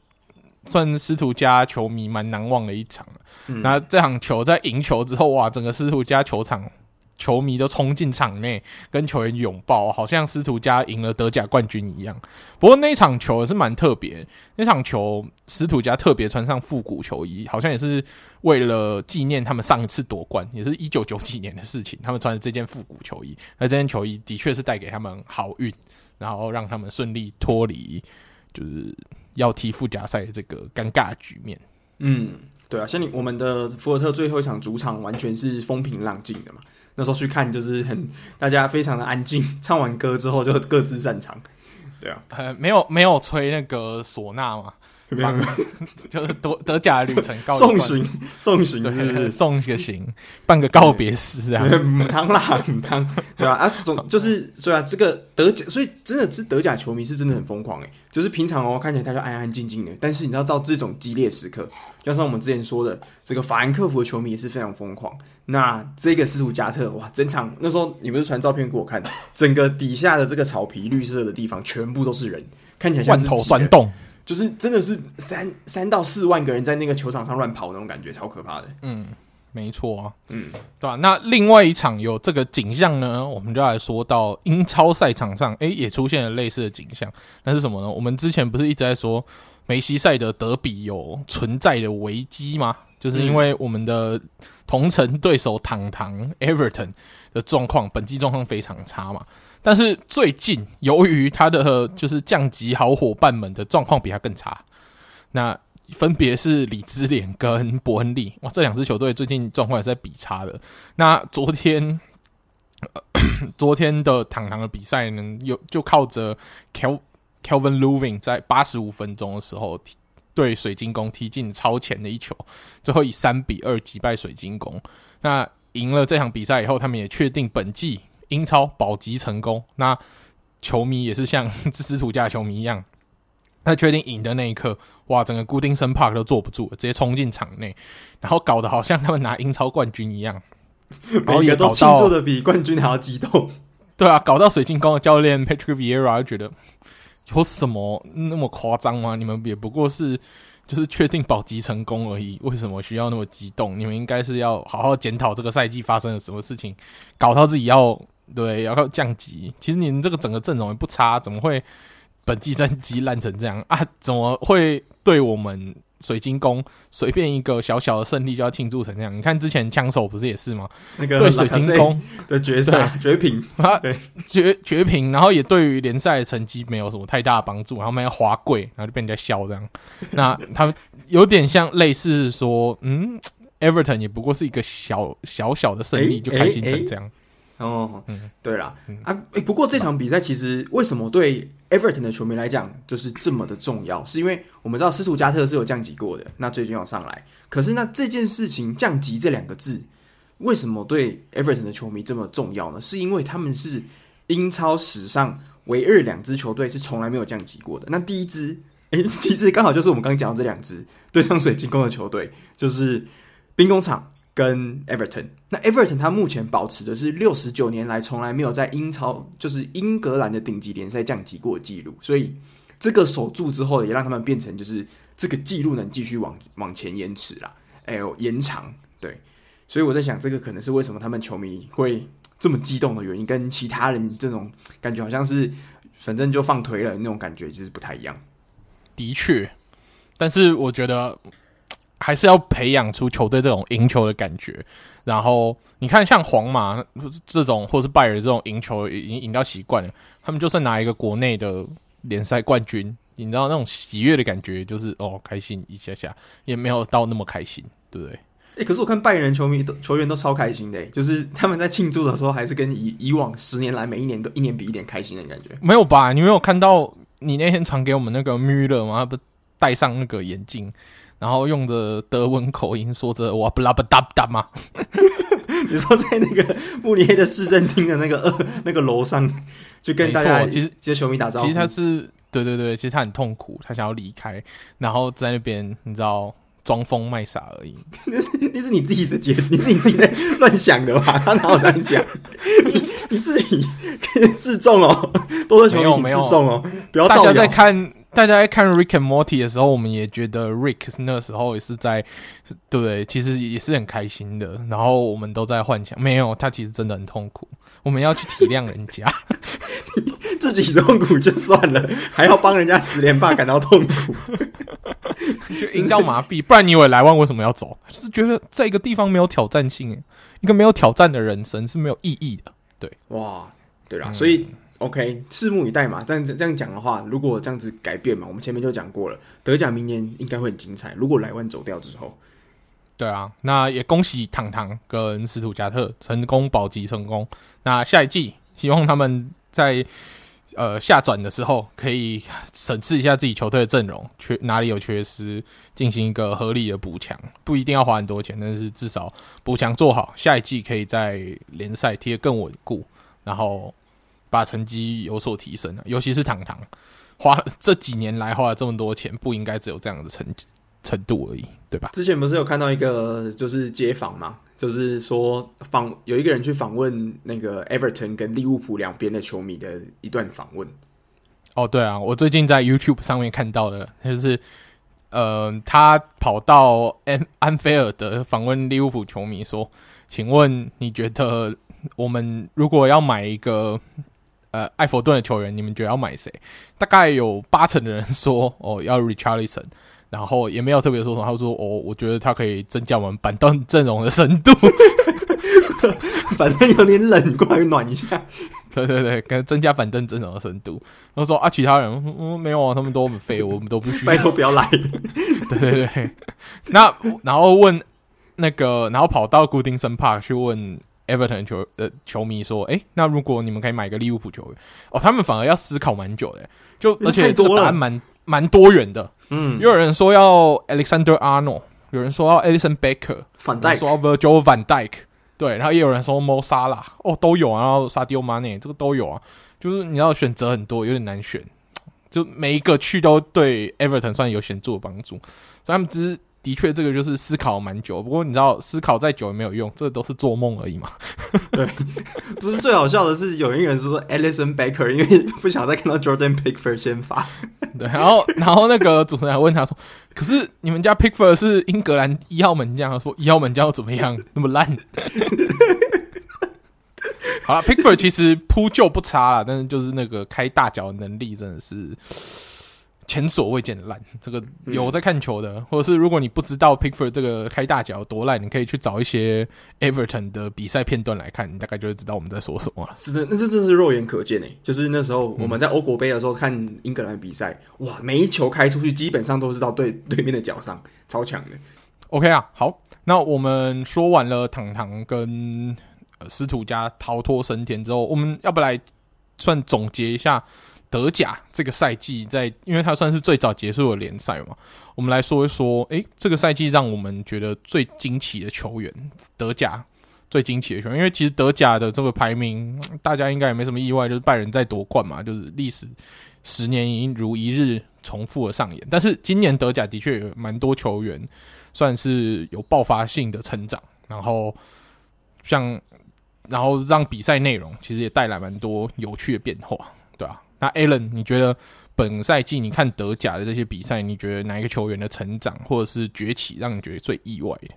算斯图加球迷蛮难忘的一场，嗯、那这场球在赢球之后，哇，整个斯图加球场球迷都冲进场内跟球员拥抱，好像斯图加赢了德甲冠军一样。不过那一场球也是蛮特别，那场球斯图加特别穿上复古球衣，好像也是为了纪念他们上一次夺冠，也是一九九几年的事情。他们穿的这件复古球衣，那这件球衣的确是带给他们好运，然后让他们顺利脱离，就是。要踢附加赛的这个尴尬局面，嗯，对啊，像你我们的福尔特最后一场主场完全是风平浪静的嘛，那时候去看就是很大家非常的安静，唱完歌之后就各自散场，对啊，呃，没有没有吹那个唢呐嘛。就是德德甲旅程告送行送行，对，送个行，办个告别式这样。母汤啦，母汤，对吧？啊，总就是对啊，这个德甲，所以真的是德甲球迷是真的很疯狂诶。就是平常哦，看起来他就安安静静的，但是你知道到这种激烈时刻，就像我们之前说的，这个法兰克福的球迷也是非常疯狂。那这个斯图加特哇，整场那时候你不是传照片给我看，整个底下的这个草皮绿色的地方全部都是人，看起来像是万头攒动。就是真的是三三到四万个人在那个球场上乱跑那种感觉，超可怕的。嗯，没错啊，嗯，对吧、啊？那另外一场有这个景象呢，我们就来说到英超赛场上，诶，也出现了类似的景象。那是什么呢？我们之前不是一直在说梅西赛的德比有存在的危机吗？就是因为我们的同城对手堂堂 Everton 的状况，本季状况非常差嘛。但是最近，由于他的就是降级好伙伴们的状况比他更差，那分别是李兹联跟伯恩利。哇，这两支球队最近状况也是在比差的。那昨天，昨天的堂堂的比赛呢，有就靠着 Kel Kelvin Lewin 在八十五分钟的时候对水晶宫踢进超前的一球，最后以三比二击败水晶宫。那赢了这场比赛以后，他们也确定本季英超保级成功。那球迷也是像斯图加特球迷一样，在确定赢的那一刻，哇，整个 Goodison Park 都坐不住了，直接冲进场内，然后搞得好像他们拿英超冠军一样，然后也都庆祝的比冠军还要激动。对啊，搞到水晶宫的教练 Patrick Vieira 就觉得。有什么那么夸张吗？你们也不过是就是确定保级成功而已，为什么需要那么激动？你们应该是要好好检讨这个赛季发生了什么事情，搞到自己要对要要降级。其实你们这个整个阵容也不差，怎么会本季战绩烂成这样啊？怎么会对我们？水晶宫随便一个小小的胜利就要庆祝成这样，你看之前枪手不是也是吗？那个对水晶宫的决赛绝平啊，对绝绝平，然后也对于联赛的成绩没有什么太大的帮助，然后没有滑跪，然后就被人家笑这样。那他们有点像类似说，嗯，Everton 也不过是一个小小小的胜利就开心成这样。哦，嗯，对啦，嗯、啊，诶，不过这场比赛其实为什么对 Everton 的球迷来讲就是这么的重要？是因为我们知道斯图加特是有降级过的，那最近要上来，可是那这件事情降级这两个字，为什么对 Everton 的球迷这么重要呢？是因为他们是英超史上唯二两支球队是从来没有降级过的。那第一支，诶，其实刚好就是我们刚刚讲的这两支对上水晶宫的球队，就是兵工厂。跟 Everton，那 Everton 他目前保持的是六十九年来从来没有在英超，就是英格兰的顶级联赛降级过的记录，所以这个守住之后，也让他们变成就是这个记录能继续往往前延迟啦，哎呦延长，对，所以我在想，这个可能是为什么他们球迷会这么激动的原因，跟其他人这种感觉好像是反正就放推了那种感觉，就是不太一样。的确，但是我觉得。还是要培养出球队这种赢球的感觉，然后你看像皇马这种，或是拜仁这种赢球已经赢到习惯了，他们就算拿一个国内的联赛冠军，你知道那种喜悦的感觉，就是哦开心一下下，也没有到那么开心，对不对？哎、欸，可是我看拜仁球迷都球员都超开心的，就是他们在庆祝的时候，还是跟以以往十年来每一年都一年比一年开心的感觉。没有吧？你没有看到你那天传给我们那个穆勒吗？他不戴上那个眼镜。然后用着德文口音说着“哇不拉不达不达”嘛？你说在那个慕尼黑的市政厅的那个二 那个楼上，就跟大家其实其实球迷打招呼。其实他是对对对，其实他很痛苦，他想要离开，然后在那边你知道装疯卖傻而已。那是那是你自己的解，你是你自己在乱想的吧？他哪有这样想？你你自己自重哦，多多球迷请自重哦，不要大家在看。大家在看 Rick and Morty 的时候，我们也觉得 Rick 那时候也是在，对不对？其实也是很开心的。然后我们都在幻想，没有他其实真的很痛苦。我们要去体谅人家，自己痛苦就算了，还要帮人家十连霸感到痛苦，就营造麻痹。不然你以为莱万为什么要走？就是觉得在一个地方没有挑战性，一个没有挑战的人生是没有意义的。对，哇，对啦，嗯、所以。OK，拭目以待嘛。这样这样讲的话，如果这样子改变嘛，我们前面就讲过了，德甲明年应该会很精彩。如果莱万走掉之后，对啊，那也恭喜堂堂跟斯图加特成功保级成功。那下一季，希望他们在呃下转的时候可以审视一下自己球队的阵容，缺哪里有缺失，进行一个合理的补强。不一定要花很多钱，但是至少补强做好，下一季可以在联赛踢得更稳固，然后。把成绩有所提升，尤其是糖糖花这几年来花了这么多钱，不应该只有这样的程程度而已，对吧？之前不是有看到一个就是街访嘛，就是说访有一个人去访问那个 Everton 跟利物浦两边的球迷的一段访问。哦，对啊，我最近在 YouTube 上面看到的，就是呃，他跑到安安菲尔德访问利物浦球迷说：“请问你觉得我们如果要买一个？”呃，艾弗顿的球员，你们觉得要买谁？大概有八成的人说 哦要 Richarlison，然后也没有特别说什么，他说哦，我觉得他可以增加我们板凳阵容的深度，反正有点冷，过来暖一下。对 对对，跟增加板凳阵容的深度。他说啊，其他人嗯没有啊，他们都很废，我们都不需要，拜托不要来。对对对，那然后问那个，然后跑到固定森帕去问。Everton 球的球迷说：“哎、欸，那如果你们可以买个利物浦球员，哦，他们反而要思考蛮久的，就而且这个答案蛮蛮多元的。嗯，又有人说要 Alexander Arnold，有人说要 Alisson Becker，反戴说 Virgil van Dijk，对，然后也有人说 Mo Salah，哦，都有啊，然后 Sadio Mane 这个都有啊，就是你要选择很多，有点难选，就每一个去都对 Everton 算有显著的帮助，所以他们只是。”的确，这个就是思考蛮久。不过你知道，思考再久也没有用，这都是做梦而已嘛。对，不是最好笑的是，有一个人说 Alisson Becker，因为不想再看到 Jordan Pickford 先发。对，然后然后那个主持人还问他说：“可是你们家 Pickford 是英格兰一号门将，他说一号门将又怎么样？那么烂？” 好了，Pickford 其实扑救不差啦，但是就是那个开大脚的能力真的是。前所未见的烂，这个有在看球的，嗯、或者是如果你不知道 Pickford 这个开大脚有多烂，你可以去找一些 Everton 的比赛片段来看，你大概就会知道我们在说什么了。是的，那这真是肉眼可见诶，就是那时候我们在欧国杯的时候看英格兰比赛，嗯、哇，每一球开出去基本上都是到对对面的脚上，超强的。OK 啊，好，那我们说完了糖糖跟斯图加逃脱升天之后，我们要不来算总结一下？德甲这个赛季在，因为它算是最早结束的联赛嘛，我们来说一说，诶，这个赛季让我们觉得最惊奇的球员，德甲最惊奇的球员，因为其实德甲的这个排名，大家应该也没什么意外，就是拜仁在夺冠嘛，就是历史十年已经如一日重复的上演。但是今年德甲的确有蛮多球员算是有爆发性的成长，然后像，然后让比赛内容其实也带来蛮多有趣的变化，对吧？那 Alan，你觉得本赛季你看德甲的这些比赛，你觉得哪一个球员的成长或者是崛起让你觉得最意外的？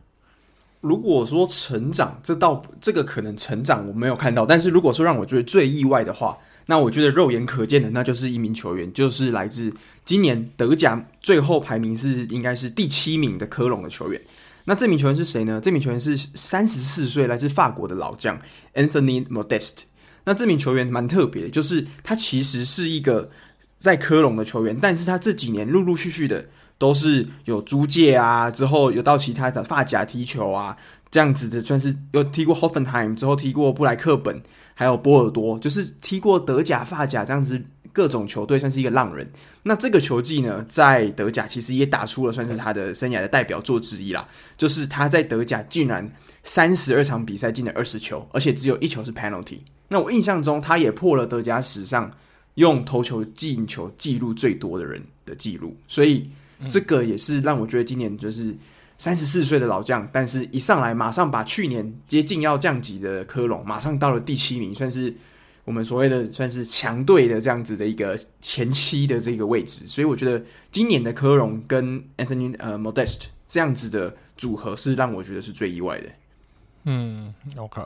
如果说成长，这倒这个可能成长我没有看到，但是如果说让我觉得最意外的话，那我觉得肉眼可见的，那就是一名球员，就是来自今年德甲最后排名是应该是第七名的科隆的球员。那这名球员是谁呢？这名球员是三十四岁，来自法国的老将 Anthony Modest。那这名球员蛮特别，就是他其实是一个在科隆的球员，但是他这几年陆陆续续的都是有租借啊，之后有到其他的发甲踢球啊，这样子的算是有踢过 Hoffenheim，之后踢过布莱克本，还有波尔多，就是踢过德甲、发甲这样子各种球队，算是一个浪人。那这个球技呢，在德甲其实也打出了算是他的生涯的代表作之一啦，就是他在德甲竟然三十二场比赛进了二十球，而且只有一球是 penalty。那我印象中，他也破了德甲史上用头球进球记录最多的人的记录，所以这个也是让我觉得今年就是三十四岁的老将，但是一上来马上把去年接近要降级的科隆马上到了第七名，算是我们所谓的算是强队的这样子的一个前期的这个位置，所以我觉得今年的科隆跟 Anthony 呃 Modest 这样子的组合是让我觉得是最意外的。嗯，OK。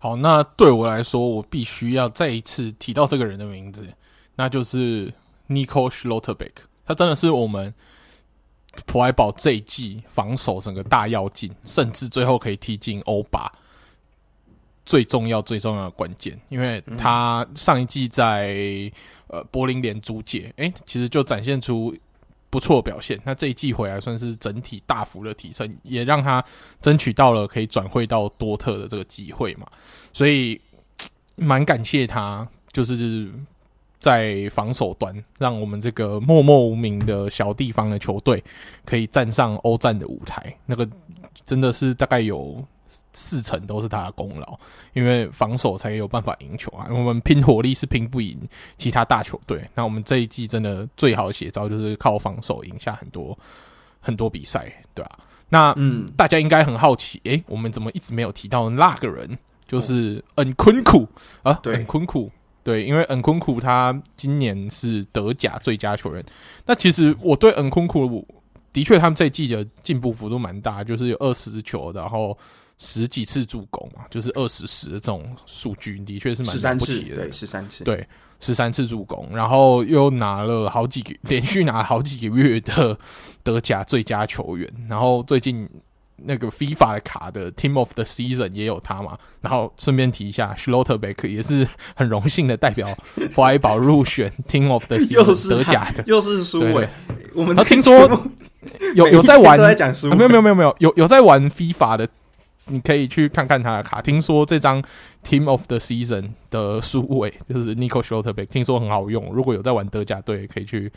好，那对我来说，我必须要再一次提到这个人的名字，那就是 Nico Schlotterbeck。他真的是我们普莱堡这一季防守整个大要进，甚至最后可以踢进欧巴最重要、最重要的关键。因为他上一季在呃柏林联租借，诶，其实就展现出。不错表现，那这一季回来算是整体大幅的提升，也让他争取到了可以转会到多特的这个机会嘛，所以蛮感谢他，就是在防守端让我们这个默默无名的小地方的球队可以站上欧战的舞台，那个真的是大概有。四成都是他的功劳，因为防守才有办法赢球啊！我们拼火力是拼不赢其他大球队。那我们这一季真的最好的写照就是靠防守赢下很多很多比赛，对吧、啊？那嗯，大家应该很好奇，诶、欸，我们怎么一直没有提到那个人？就是恩昆库啊，对，恩昆库，对，因为恩昆库他今年是德甲最佳球员。那其实我对恩昆库的确，他们这一季的进步幅度蛮大，就是有二十球，然后。十几次助攻嘛，就是二十十的这种数据，的确是蛮了不起的。对，十三次，对，十三次助攻，然后又拿了好几个，连续拿了好几个月的德甲最佳球员，然后最近。那个 FIFA 的卡的 Team of the Season 也有他嘛，然后顺便提一下，Schlotterbeck 也是很荣幸的代表弗莱堡入选 Team of the Season 德甲的，又是输诶。我们听说有有在玩，在讲输，没有没有没有没有有有在玩 FIFA 的，你可以去看看他的卡。听说这张 Team of the Season 的书尾就是 Nico Schlotterbeck，听说很好用，如果有在玩德甲队，可以去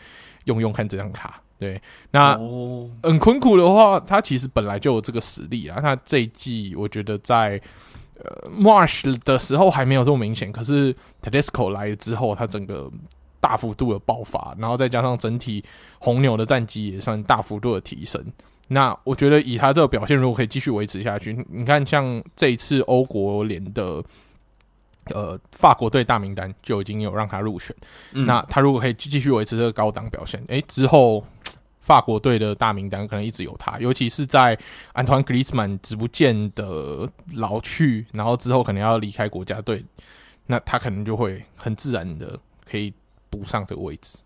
用用看这张卡。对，那嗯，昆库的话，他其实本来就有这个实力啊。他这一季我觉得在呃 March 的时候还没有这么明显，可是 Tedesco 来了之后，他整个大幅度的爆发，然后再加上整体红牛的战绩也算大幅度的提升。那我觉得以他这个表现，如果可以继续维持下去，你看像这一次欧国联的呃法国队大名单就已经有让他入选。嗯、那他如果可以继续维持这个高档表现，诶，之后。法国队的大名单可能一直有他，尤其是在安托万·格里兹曼逐渐的老去，然后之后可能要离开国家队，那他可能就会很自然的可以补上这个位置。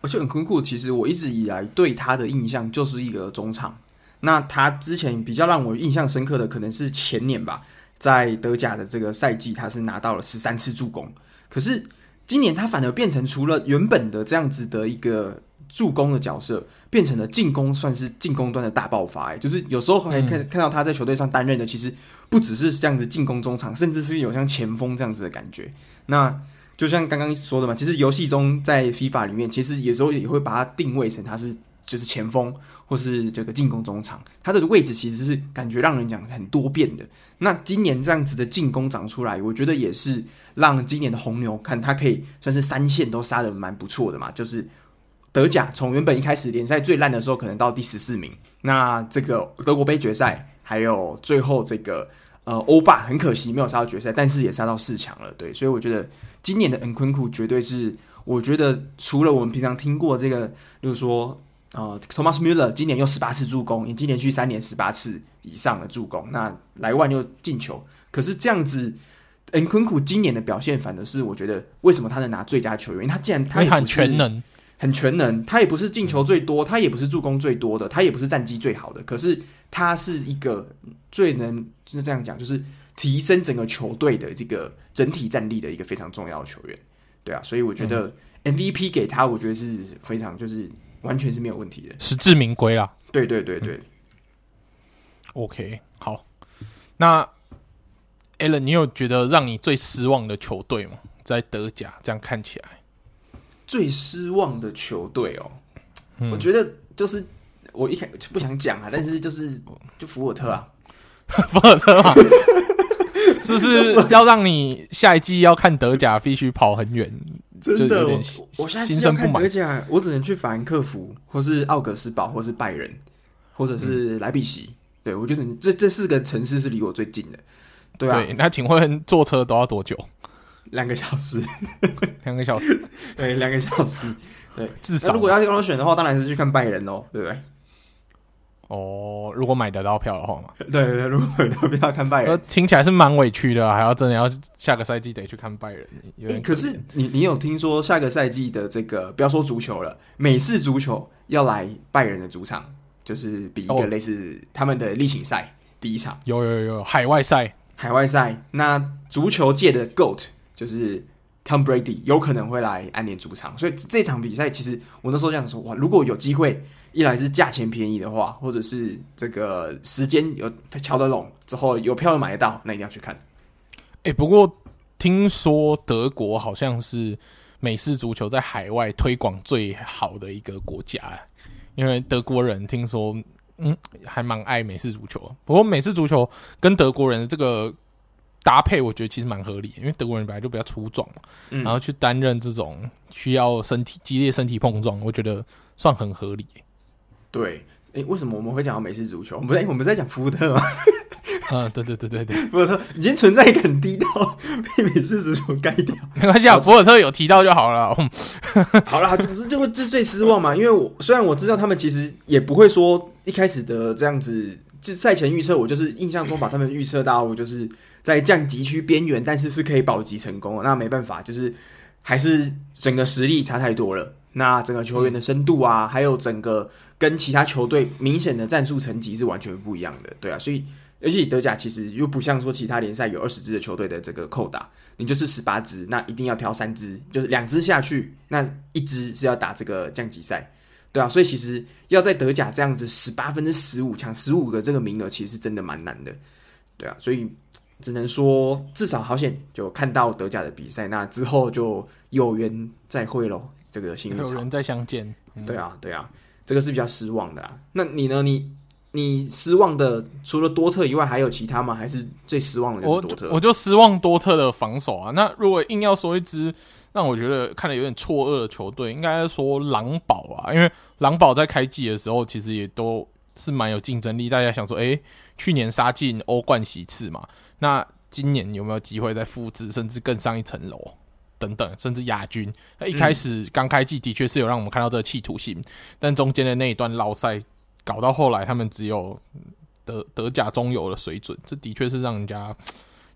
嗯，而且很酷酷，其实我一直以来对他的印象就是一个中场。那他之前比较让我印象深刻的，可能是前年吧，在德甲的这个赛季，他是拿到了十三次助攻。可是今年他反而变成除了原本的这样子的一个。助攻的角色变成了进攻，算是进攻端的大爆发。哎，就是有时候还看看到他在球队上担任的，其实不只是这样子进攻中场，甚至是有像前锋这样子的感觉。那就像刚刚说的嘛，其实游戏中在 FIFA 里面，其实有时候也会把它定位成他是就是前锋或是这个进攻中场，他的位置其实是感觉让人讲很多变的。那今年这样子的进攻长出来，我觉得也是让今年的红牛看他可以算是三线都杀得蛮不错的嘛，就是。德甲从原本一开始联赛最烂的时候，可能到第十四名。那这个德国杯决赛，还有最后这个呃欧霸，很可惜没有杀到决赛，但是也杀到四强了。对，所以我觉得今年的 Nkunku 绝对是，我觉得除了我们平常听过这个，就是说呃 Thomas Müller 今年又十八次助攻，已经连续三年十八次以上的助攻。那莱万又进球，可是这样子 Nkunku 今年的表现，反而是我觉得为什么他能拿最佳球员？因为他既然他很全能。很全能，他也不是进球最多，他也不是助攻最多的，他也不是战绩最好的，可是他是一个最能就是这样讲，就是提升整个球队的这个整体战力的一个非常重要的球员，对啊，所以我觉得 MVP 给他，我觉得是非常就是完全是没有问题的，实至名归啦。对对对对，嗯，OK，好，那 Allen，你有觉得让你最失望的球队吗？在德甲这样看起来。最失望的球队哦，嗯、我觉得就是我一开始不想讲啊，但是就是就福尔特啊，福尔特嘛，是不是要让你下一季要看德甲必须跑很远？真的，我，我现在是要看德甲，我只能去法兰克福，或是奥格斯堡，或是拜仁，或者是莱比锡。嗯、对，我觉得这这四个城市是离我最近的。对啊，那请问坐车都要多久？两个小时，两个小时，对，两个小时，对，至少。如果要让我选的话，当然是去看拜仁喽，对不对？哦，如果买得到票的话嘛，对对对，如果买得到票看拜仁，听起来是蛮委屈的，还要真的要下个赛季得去看拜仁。可，可是你你有听说下个赛季的这个不要说足球了，美式足球要来拜仁的主场，就是比一个类似他们的例行赛第一场，有有有海外赛，海外赛，那足球界的 GOAT。就是 Tom Brady 有可能会来安联主场，所以这场比赛其实我那时候这样说哇，如果有机会，一来是价钱便宜的话，或者是这个时间有敲得拢之后有票买得到，那一定要去看。哎、欸，不过听说德国好像是美式足球在海外推广最好的一个国家，因为德国人听说嗯还蛮爱美式足球。不过美式足球跟德国人的这个。搭配我觉得其实蛮合理，因为德国人本来就比较粗壮嘛，嗯、然后去担任这种需要身体激烈身体碰撞，我觉得算很合理。对，诶，为什么我们会讲到美式足球？我们不在我们在讲福特吗？嗯，对对对对对，福尔特已经存在感低到被美式足球盖掉，没关系啊，福尔特有提到就好了。好啦，总之就这最失望嘛，因为我虽然我知道他们其实也不会说一开始的这样子。就赛前预测，我就是印象中把他们预测到就是在降级区边缘，但是是可以保级成功。那没办法，就是还是整个实力差太多了。那整个球员的深度啊，还有整个跟其他球队明显的战术层级是完全不一样的，对啊。所以，而且德甲其实又不像说其他联赛有二十支的球队的这个扣打，你就是十八支，那一定要挑三支，就是两支下去，那一支是要打这个降级赛，对啊。所以其实要在德甲这样子十八分之十五抢十五个这个名额，其实是真的蛮难的，对啊。所以只能说至少好险就看到德甲的比赛，那之后就有缘再会喽。这个幸运有人再相见，嗯、对啊，对啊，这个是比较失望的啊。那你呢？你你失望的除了多特以外，还有其他吗？还是最失望的就是多特？我我就失望多特的防守啊。那如果硬要说一支让我觉得看的有点错愕的球队，应该说狼堡啊。因为狼堡在开季的时候其实也都是蛮有竞争力，大家想说，诶，去年杀进欧冠席次嘛，那今年有没有机会再复制，甚至更上一层楼？等等，甚至亚军。那一开始刚开季的确是有让我们看到这个企图心，嗯、但中间的那一段绕赛搞到后来，他们只有德德甲中游的水准，这的确是让人家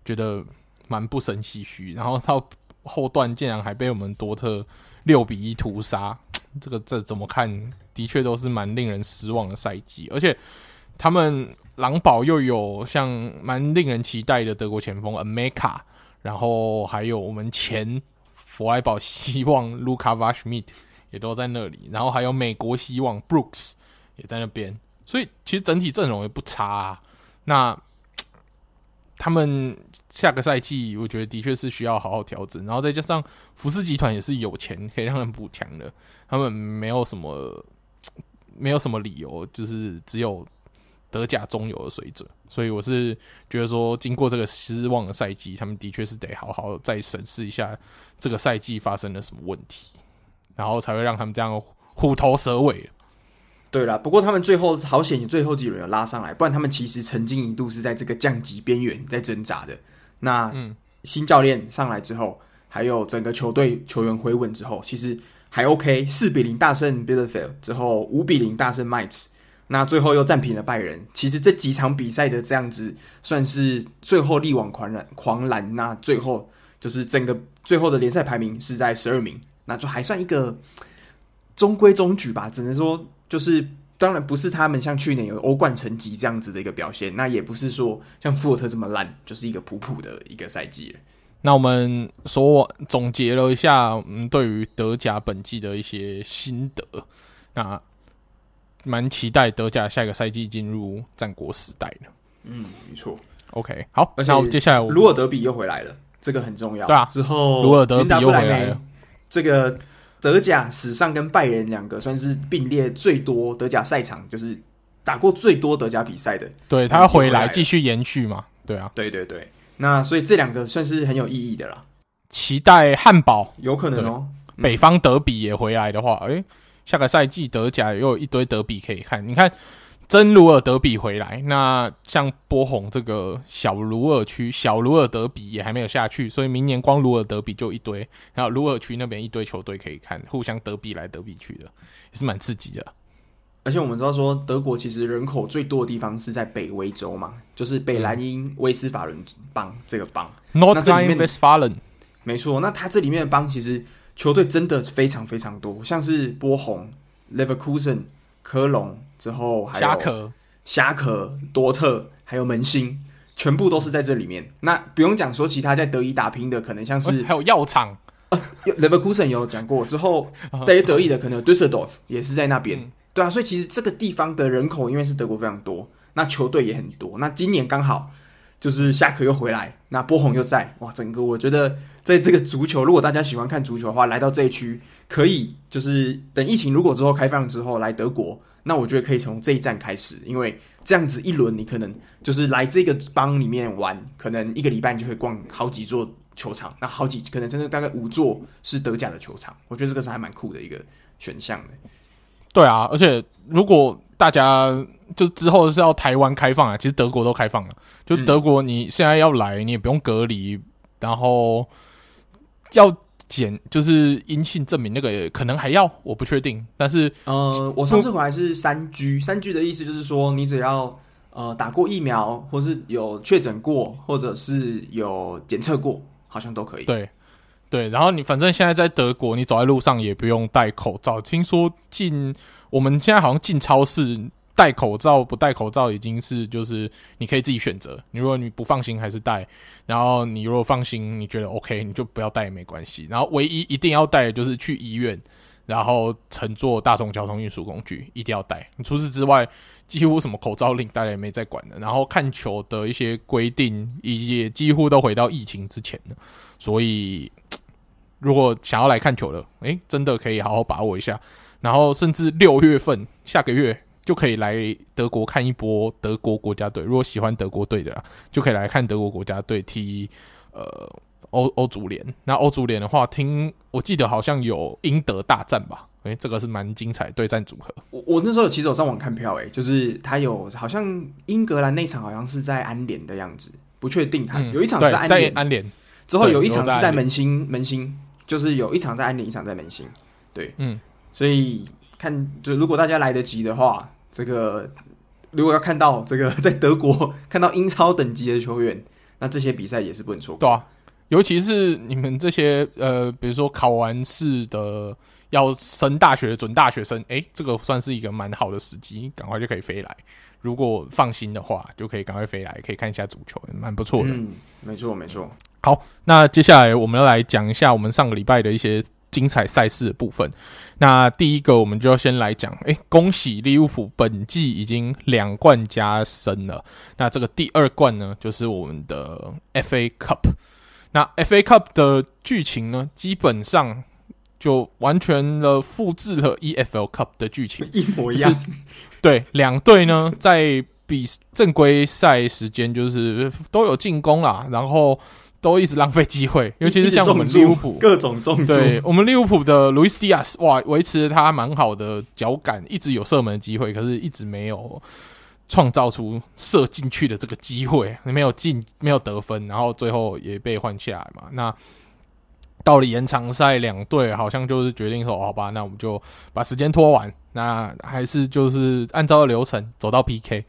觉得蛮不胜唏嘘。然后到后段竟然还被我们多特六比一屠杀，这个这怎么看？的确都是蛮令人失望的赛季。而且他们狼堡又有像蛮令人期待的德国前锋 Ameka，然后还有我们前。弗莱堡希望卢卡瓦什米特也都在那里，然后还有美国希望 Brooks 也在那边，所以其实整体阵容也不差啊。那 他们下个赛季，我觉得的确是需要好好调整，然后再加上福斯集团也是有钱可以让他们补强的，他们没有什么没有什么理由，就是只有。德甲中游的水准，所以我是觉得说，经过这个失望的赛季，他们的确是得好好再审视一下这个赛季发生了什么问题，然后才会让他们这样虎头蛇尾。对啦，不过他们最后好险，最后几轮有拉上来，不然他们其实曾经一度是在这个降级边缘在挣扎的。那嗯，新教练上来之后，还有整个球队球员回稳之后，其实还 OK，四比零大胜 Bielefeld 之后，五比零大胜 Mainz。那最后又战平了拜仁，其实这几场比赛的这样子算是最后力挽狂澜，狂澜。那最后就是整个最后的联赛排名是在十二名，那就还算一个中规中矩吧。只能说就是，当然不是他们像去年有欧冠成绩这样子的一个表现，那也不是说像富尔特这么烂，就是一个普普的一个赛季。那我们说总结了一下，嗯，对于德甲本季的一些心得，那。蛮期待德甲下一个赛季进入战国时代的。嗯，没错。OK，好，而且接下来鲁尔德比又回来了，这个很重要。对啊，之后鲁尔德比又回来了。这个德甲史上跟拜仁两个算是并列最多德甲赛场，就是打过最多德甲比赛的。对，他要回来继续延续嘛？对啊，对对对。那所以这两个算是很有意义的啦。期待汉堡有可能哦，北方德比也回来的话，诶、欸。下个赛季德甲又有一堆德比可以看，你看真鲁尔德比回来，那像波鸿这个小鲁尔区小鲁尔德比也还没有下去，所以明年光鲁尔德比就一堆，然后鲁尔区那边一堆球队可以看，互相德比来德比去的，也是蛮刺激的。而且我们知道说，德国其实人口最多的地方是在北威州嘛，就是北莱茵威斯法伦邦这个邦。North Rhine-Westphalen，没错，那它这里面的邦其实。球队真的非常非常多，像是波鸿、Leverkusen、科隆之后还有虾壳、虾壳、多特，还有门兴，全部都是在这里面。那不用讲说其他在德乙打拼的，可能像是还有药厂、啊、Leverkusen 有讲过之后，在德乙的可能有 Düsseldorf 也是在那边。嗯、对啊，所以其实这个地方的人口因为是德国非常多，那球队也很多。那今年刚好。就是夏克又回来，那波鸿又在，哇！整个我觉得，在这个足球，如果大家喜欢看足球的话，来到这一区可以，就是等疫情如果之后开放之后来德国，那我觉得可以从这一站开始，因为这样子一轮你可能就是来这个邦里面玩，可能一个礼拜你就会逛好几座球场，那好几可能真的大概五座是德甲的球场，我觉得这个是还蛮酷的一个选项的。对啊，而且如果大家。就之后是要台湾开放啊，其实德国都开放了。就德国你现在要来，你也不用隔离，然后要检就是阴性证明，那个可能还要，我不确定。但是呃，我上次回来是三 G，三 G 的意思就是说你只要呃打过疫苗，或是有确诊过，或者是有检测过，好像都可以。对对，然后你反正现在在德国，你走在路上也不用戴口罩。听说进我们现在好像进超市。戴口罩不戴口罩已经是就是你可以自己选择。你如果你不放心还是戴，然后你如果放心你觉得 OK 你就不要戴也没关系。然后唯一一定要戴的就是去医院，然后乘坐大众交通运输工具一定要戴。你除此之外几乎什么口罩令大家也没在管的。然后看球的一些规定也几乎都回到疫情之前了。所以如果想要来看球的，诶，真的可以好好把握一下。然后甚至六月份下个月。就可以来德国看一波德国国家队。如果喜欢德国队的，就可以来看德国国家队踢呃欧欧足联。那欧足联的话，听我记得好像有英德大战吧？诶、欸，这个是蛮精彩对战组合。我我那时候其实有上网看票，诶，就是他有好像英格兰那场好像是在安联的样子，不确定他、嗯、有一场是安联，安联之后有一场是在门兴门兴，就是有一场在安联，一场在门兴。对，嗯，所以看就如果大家来得及的话。这个如果要看到这个在德国看到英超等级的球员，那这些比赛也是不能错过。对啊，尤其是你们这些呃，比如说考完试的要升大学的准大学生，哎，这个算是一个蛮好的时机，赶快就可以飞来。如果放心的话，就可以赶快飞来，可以看一下足球，蛮不错的。嗯，没错没错。好，那接下来我们要来讲一下我们上个礼拜的一些。精彩赛事的部分，那第一个我们就要先来讲，哎，恭喜利物浦本季已经两冠加身了。那这个第二冠呢，就是我们的 FA Cup。那 FA Cup 的剧情呢，基本上就完全的复制了 EFL Cup 的剧情，一模一样。对，两队呢在比正规赛时间就是都有进攻啦，然后。都一直浪费机会，尤其是像我们利物浦各种中注。对，我们利物浦的路易斯·迪亚斯，哇，维持他蛮好的脚感，一直有射门的机会，可是一直没有创造出射进去的这个机会，没有进，没有得分，然后最后也被换下来嘛。那到了延长赛，两队好像就是决定说，好吧，那我们就把时间拖完，那还是就是按照流程走到 PK。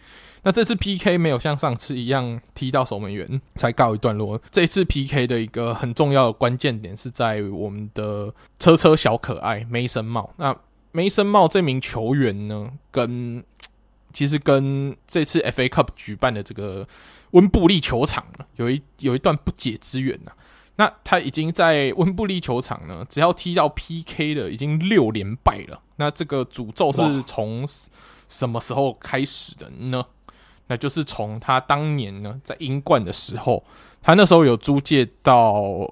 那这次 PK 没有像上次一样踢到守门员才告一段落。这次 PK 的一个很重要的关键点是在我们的车车小可爱梅森茂。那梅森茂这名球员呢，跟 其实跟这次 FA Cup 举办的这个温布利球场有一有一段不解之缘呐。那他已经在温布利球场呢，只要踢到 PK 了，已经六连败了。那这个诅咒是从什么时候开始的呢？那就是从他当年呢，在英冠的时候，他那时候有租借到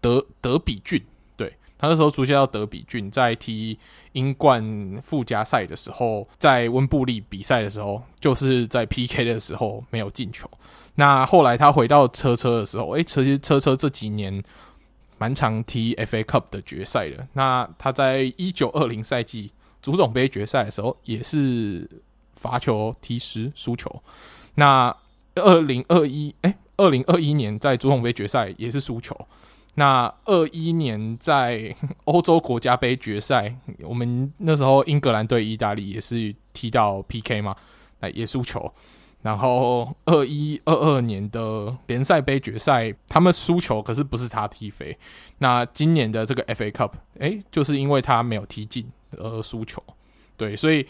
德德比郡，对，他那时候租借到德比郡，在踢英冠附加赛的时候，在温布利比赛的时候，就是在 PK 的时候没有进球。那后来他回到车车的时候，诶，车车车这几年蛮常踢 FA Cup 的决赛的。那他在一九二零赛季足总杯决赛的时候，也是。罚球踢失输球，那二零二一哎，二零二一年在足总杯决赛也是输球。那二一年在欧洲国家杯决赛，我们那时候英格兰对意大利也是踢到 PK 嘛，那也输球。然后二一二二年的联赛杯决赛，他们输球，可是不是他踢飞。那今年的这个 FA Cup，哎，就是因为他没有踢进而输球。对，所以。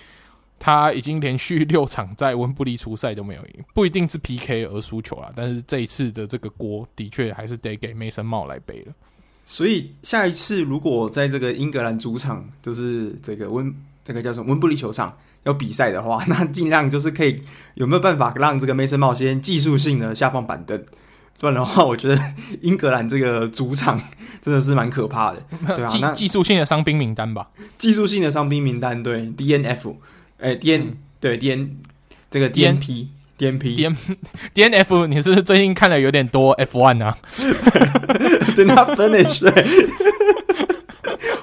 他已经连续六场在温布利出赛都没有赢，不一定是 PK 而输球啦，但是这一次的这个锅的确还是得给梅森茂来背了。所以下一次如果在这个英格兰主场，就是这个温这个叫什么温布利球场要比赛的话，那尽量就是可以有没有办法让这个梅森茂先技术性的下放板凳，不然的话，我觉得英格兰这个主场真的是蛮可怕的，对啊，技技术性的伤兵名单吧，技术性的伤兵名单，对 DNF。哎、欸、，D N、嗯、对 D N 这个 D N P D N P D N D N F，你是不是最近看的有点多 F one 啊？Did not finish，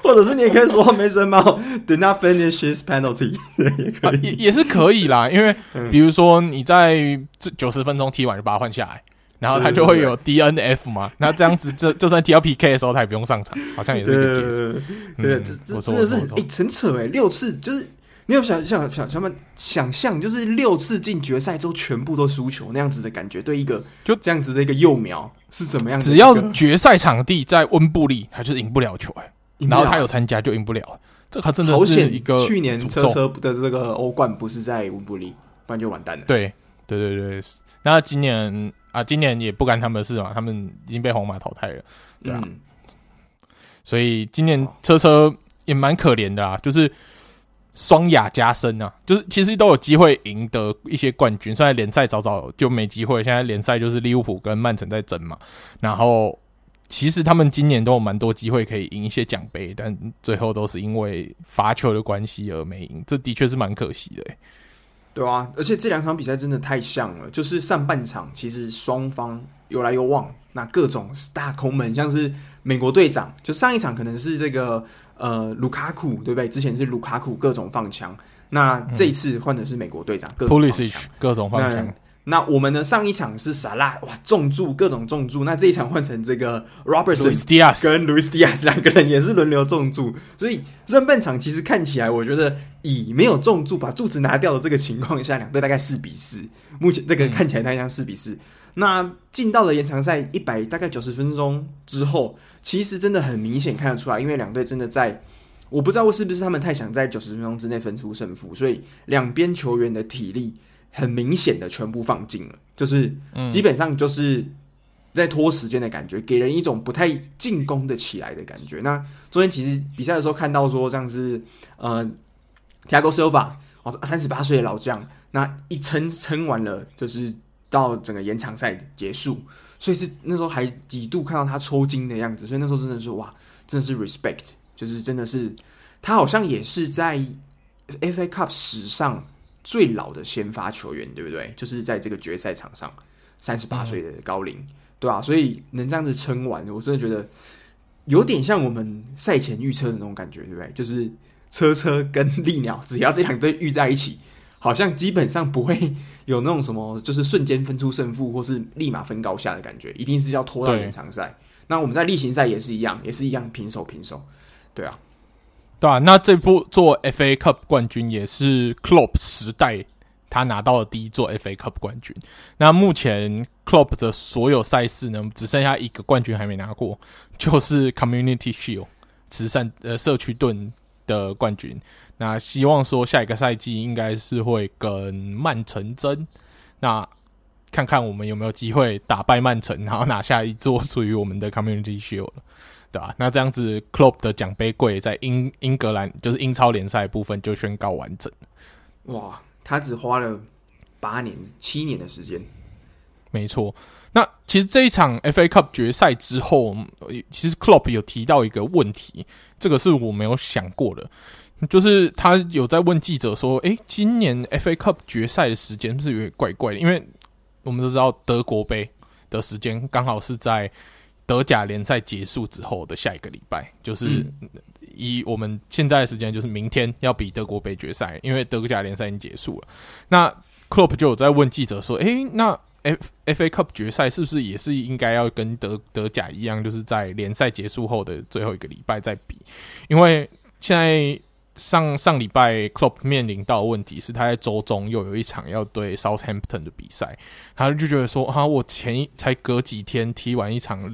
或者是你也可以说 Mason Mount did not finish his penalty，也可以、啊、也也是可以啦。因为比如说你在这九十分钟踢完就把他换下来，然后他就会有 D N F 嘛。那这样子，这就算踢到 P K 的时候，他也不用上场，好像也是一个解释。对，这这真的是哎，很扯哎，六次就是。你有想想想想想象，就是六次进决赛之后全部都输球那样子的感觉，对一个就这样子的一个幼苗是怎么样？只要决赛场地在温布利，他就赢不了球哎、然后他有参加就赢不了，这他真的是一个去年车车的这个欧冠不是在温布利，不然就完蛋了。对对对对，那今年啊，今年也不干他们的事嘛，他们已经被皇马淘汰了，对啊，所以今年车车也蛮可怜的啊，就是。双亚加身啊，就是其实都有机会赢得一些冠军。虽然联赛早早就没机会，现在联赛就是利物浦跟曼城在争嘛。然后其实他们今年都有蛮多机会可以赢一些奖杯，但最后都是因为罚球的关系而没赢，这的确是蛮可惜的。对啊，而且这两场比赛真的太像了，就是上半场其实双方有来有往，那各种大空门，像是美国队长，就上一场可能是这个呃卢卡库，对不对？之前是卢卡库各种放枪，那这一次换的是美国队长，各种放枪，各种放枪。那我们呢？上一场是萨拉，哇，重注各种重注。那这一场换成这个 Robertson 跟 Luis Diaz 两个人也是轮流重注。所以上半场其实看起来，我觉得以没有重注把柱子拿掉的这个情况下，两队大概四比四。目前这个看起来大概像四比四。嗯。那进到了延长赛一百大概九十分钟之后，其实真的很明显看得出来，因为两队真的在，我不知道是不是他们太想在九十分钟之内分出胜负，所以两边球员的体力。很明显的全部放尽了，就是基本上就是在拖时间的感觉，给人一种不太进攻的起来的感觉。那昨天其实比赛的时候看到说，像是呃，Thiago Silva 哦，三十八岁的老将，那一撑撑完了，就是到整个延长赛结束，所以是那时候还几度看到他抽筋的样子，所以那时候真的是哇，真的是 respect，就是真的是他好像也是在 FA Cup 史上。最老的先发球员，对不对？就是在这个决赛场上，三十八岁的高龄，对啊，所以能这样子撑完，我真的觉得有点像我们赛前预测的那种感觉，对不对？就是车车跟利鸟，只要这两队遇在一起，好像基本上不会 有那种什么，就是瞬间分出胜负，或是立马分高下的感觉，一定是要拖到延长赛。那我们在例行赛也是一样，也是一样平手平手，对啊。对啊，那这部做 FA Cup 冠军也是 Klopp 时代他拿到的第一座 FA Cup 冠军。那目前 Klopp 的所有赛事呢，只剩下一个冠军还没拿过，就是 Community Shield 慈善呃社区盾的冠军。那希望说下一个赛季应该是会跟曼城争，那看看我们有没有机会打败曼城，然后拿下一座属于我们的 Community Shield。对啊，那这样子，Klopp 的奖杯柜在英英格兰就是英超联赛部分就宣告完整。哇，他只花了八年、七年的时间。没错，那其实这一场 FA Cup 决赛之后，其实 Klopp 有提到一个问题，这个是我没有想过的，就是他有在问记者说：“诶，今年 FA Cup 决赛的时间是不是有点怪怪的？因为我们都知道德国杯的时间刚好是在。”德甲联赛结束之后的下一个礼拜，就是以我们现在的时间，就是明天要比德国杯决赛，因为德甲联赛已经结束了。那 Klopp 就有在问记者说：“诶，那 F FA Cup 决赛是不是也是应该要跟德德甲一样，就是在联赛结束后的最后一个礼拜再比？因为现在。”上上礼拜，CLOP 面临到的问题是，他在周中又有一场要对 Southampton 的比赛，他就觉得说，啊，我前一才隔几天踢完一场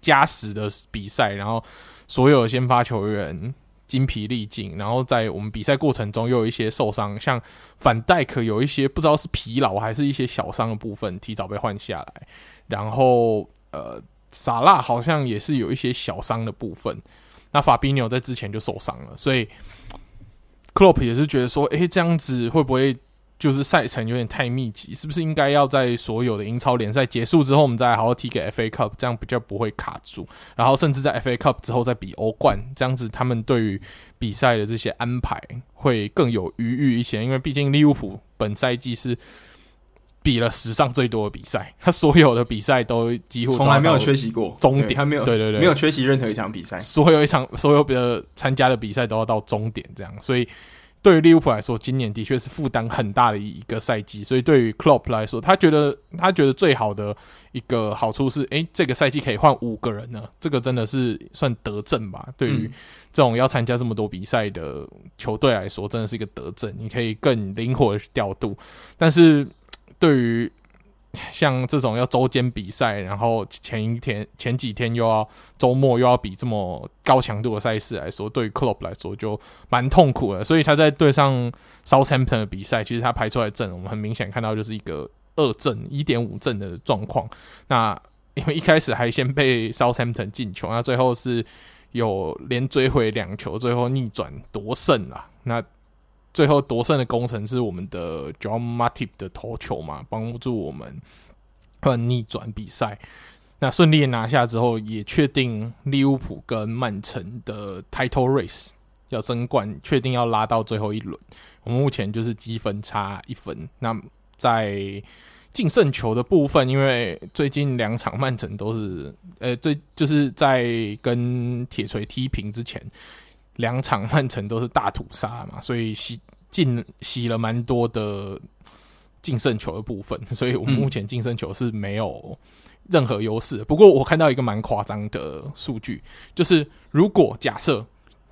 加时的比赛，然后所有先发球员精疲力尽，然后在我们比赛过程中又有一些受伤，像反戴克有一些不知道是疲劳还是一些小伤的部分，提早被换下来，然后呃，萨拉好像也是有一些小伤的部分。那法比纽在之前就受伤了，所以克洛普也是觉得说，诶、这样子会不会就是赛程有点太密集？是不是应该要在所有的英超联赛结束之后，我们再好好踢给 FA Cup，这样比较不会卡住？然后甚至在 FA Cup 之后再比欧冠，这样子他们对于比赛的这些安排会更有余裕一些，因为毕竟利物浦本赛季是。比了史上最多的比赛，他所有的比赛都几乎从来没有缺席过。终点，他没有对对对，没有缺席任何一场比赛，所有一场所有的参加的比赛都要到终点这样，所以对于利物浦来说，今年的确是负担很大的一个赛季，所以对于 Klopp 来说，他觉得他觉得最好的一个好处是，诶，这个赛季可以换五个人呢，这个真的是算德政吧？对于这种要参加这么多比赛的球队来说，真的是一个德政，你可以更灵活的调度。但是对于像这种要周间比赛，然后前一天、前几天又要周末又要比这么高强度的赛事来说，对于 Klopp 来说就蛮痛苦的。所以他在对上 Southampton 的比赛，其实他排出来的阵，我们很明显看到就是一个二阵、一点五阵的状况。那因为一开始还先被 Southampton 进球，那最后是有连追回两球，最后逆转夺胜了。那最后夺胜的功臣是我们的 John Matip 的头球嘛，帮助我们呃逆转比赛。那顺利拿下之后，也确定利物浦跟曼城的 Title Race 要争冠，确定要拉到最后一轮。我们目前就是积分差一分。那在净胜球的部分，因为最近两场曼城都是呃最就是在跟铁锤踢平之前。两场曼城都是大屠杀嘛，所以洗进洗了蛮多的净胜球的部分，所以我们目前净胜球是没有任何优势。不过我看到一个蛮夸张的数据，就是如果假设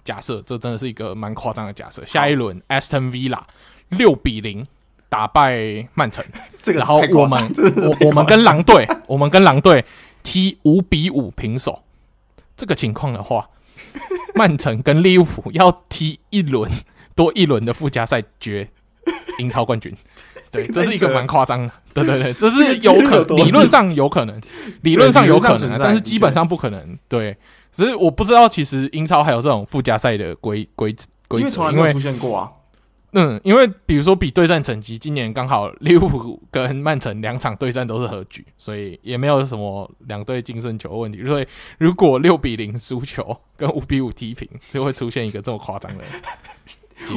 假设这真的是一个蛮夸张的假设，下一轮 Aston Villa 六比零打败曼城，这个然后我们 我我们跟狼队我们跟狼队踢五比五平手，这个情况的话。曼城跟利物浦要踢一轮多一轮的附加赛决英超冠军，对，这是一个蛮夸张的，对对对，这是有可理论上有可能，理论上有可能，但是基本上不可能，对，只是我不知道其实英超还有这种附加赛的规规规则，因为从来没有出现过啊。嗯，因为比如说比对战成绩，今年刚好利物浦跟曼城两场对战都是和局，所以也没有什么两队净胜球的问题。所以如果六比零输球跟五比五踢平，就会出现一个这么夸张的。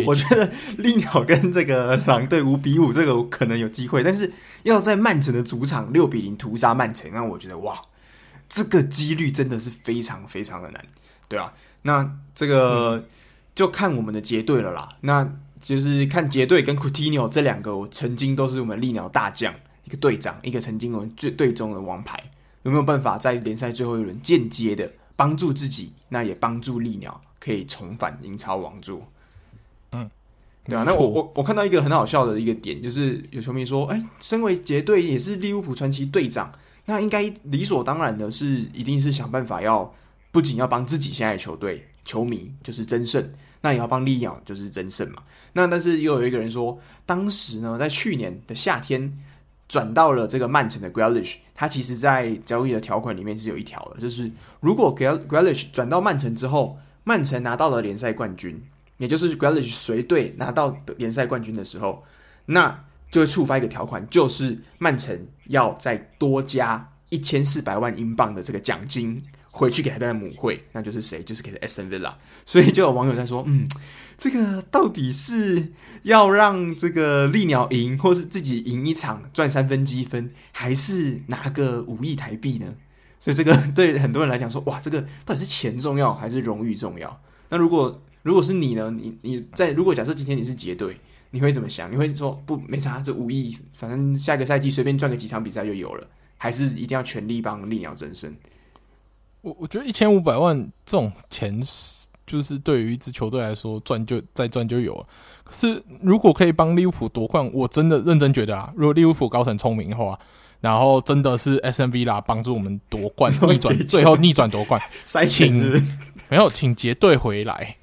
我觉得利鸟跟这个狼队五比五这个可能有机会，但是要在曼城的主场六比零屠杀曼城，那我觉得哇，这个几率真的是非常非常的难，对啊，那这个就看我们的结队了啦，那。就是看杰队跟 Coutinho 这两个，我曾经都是我们利鸟大将，一个队长，一个曾经我们最队中的王牌，有没有办法在联赛最后一轮间接的帮助自己，那也帮助利鸟可以重返英超王座？嗯，对啊。那我我我看到一个很好笑的一个点，就是有球迷说，哎、欸，身为杰队也是利物浦传奇队长，那应该理所当然的是，一定是想办法要不仅要帮自己现在的球队球迷就是争胜。那也要帮利鸟就是争胜嘛。那但是又有一个人说，当时呢，在去年的夏天转到了这个曼城的 Grealish，他其实在交易的条款里面是有一条的，就是如果 Grealish 转到曼城之后，曼城拿到了联赛冠军，也就是 Grealish 随队拿到联赛冠军的时候，那就会触发一个条款，就是曼城要再多加一千四百万英镑的这个奖金。回去给他的母会，那就是谁？就是给他 Aston Villa。所以就有网友在说，嗯，这个到底是要让这个利鸟赢，或是自己赢一场赚三分积分，还是拿个五亿台币呢？所以这个对很多人来讲说，哇，这个到底是钱重要还是荣誉重要？那如果如果是你呢？你你在如果假设今天你是结队，你会怎么想？你会说不没差，这五亿反正下个赛季随便赚个几场比赛就有了，还是一定要全力帮利鸟争胜？我我觉得一千五百万这种钱，就是对于一支球队来说赚就再赚就有了。可是如果可以帮利物浦夺冠，我真的认真觉得啊，如果利物浦高层聪明的话，然后真的是 Aston Villa 帮助我们夺冠，逆转最后逆转夺冠，请 没有请结队回来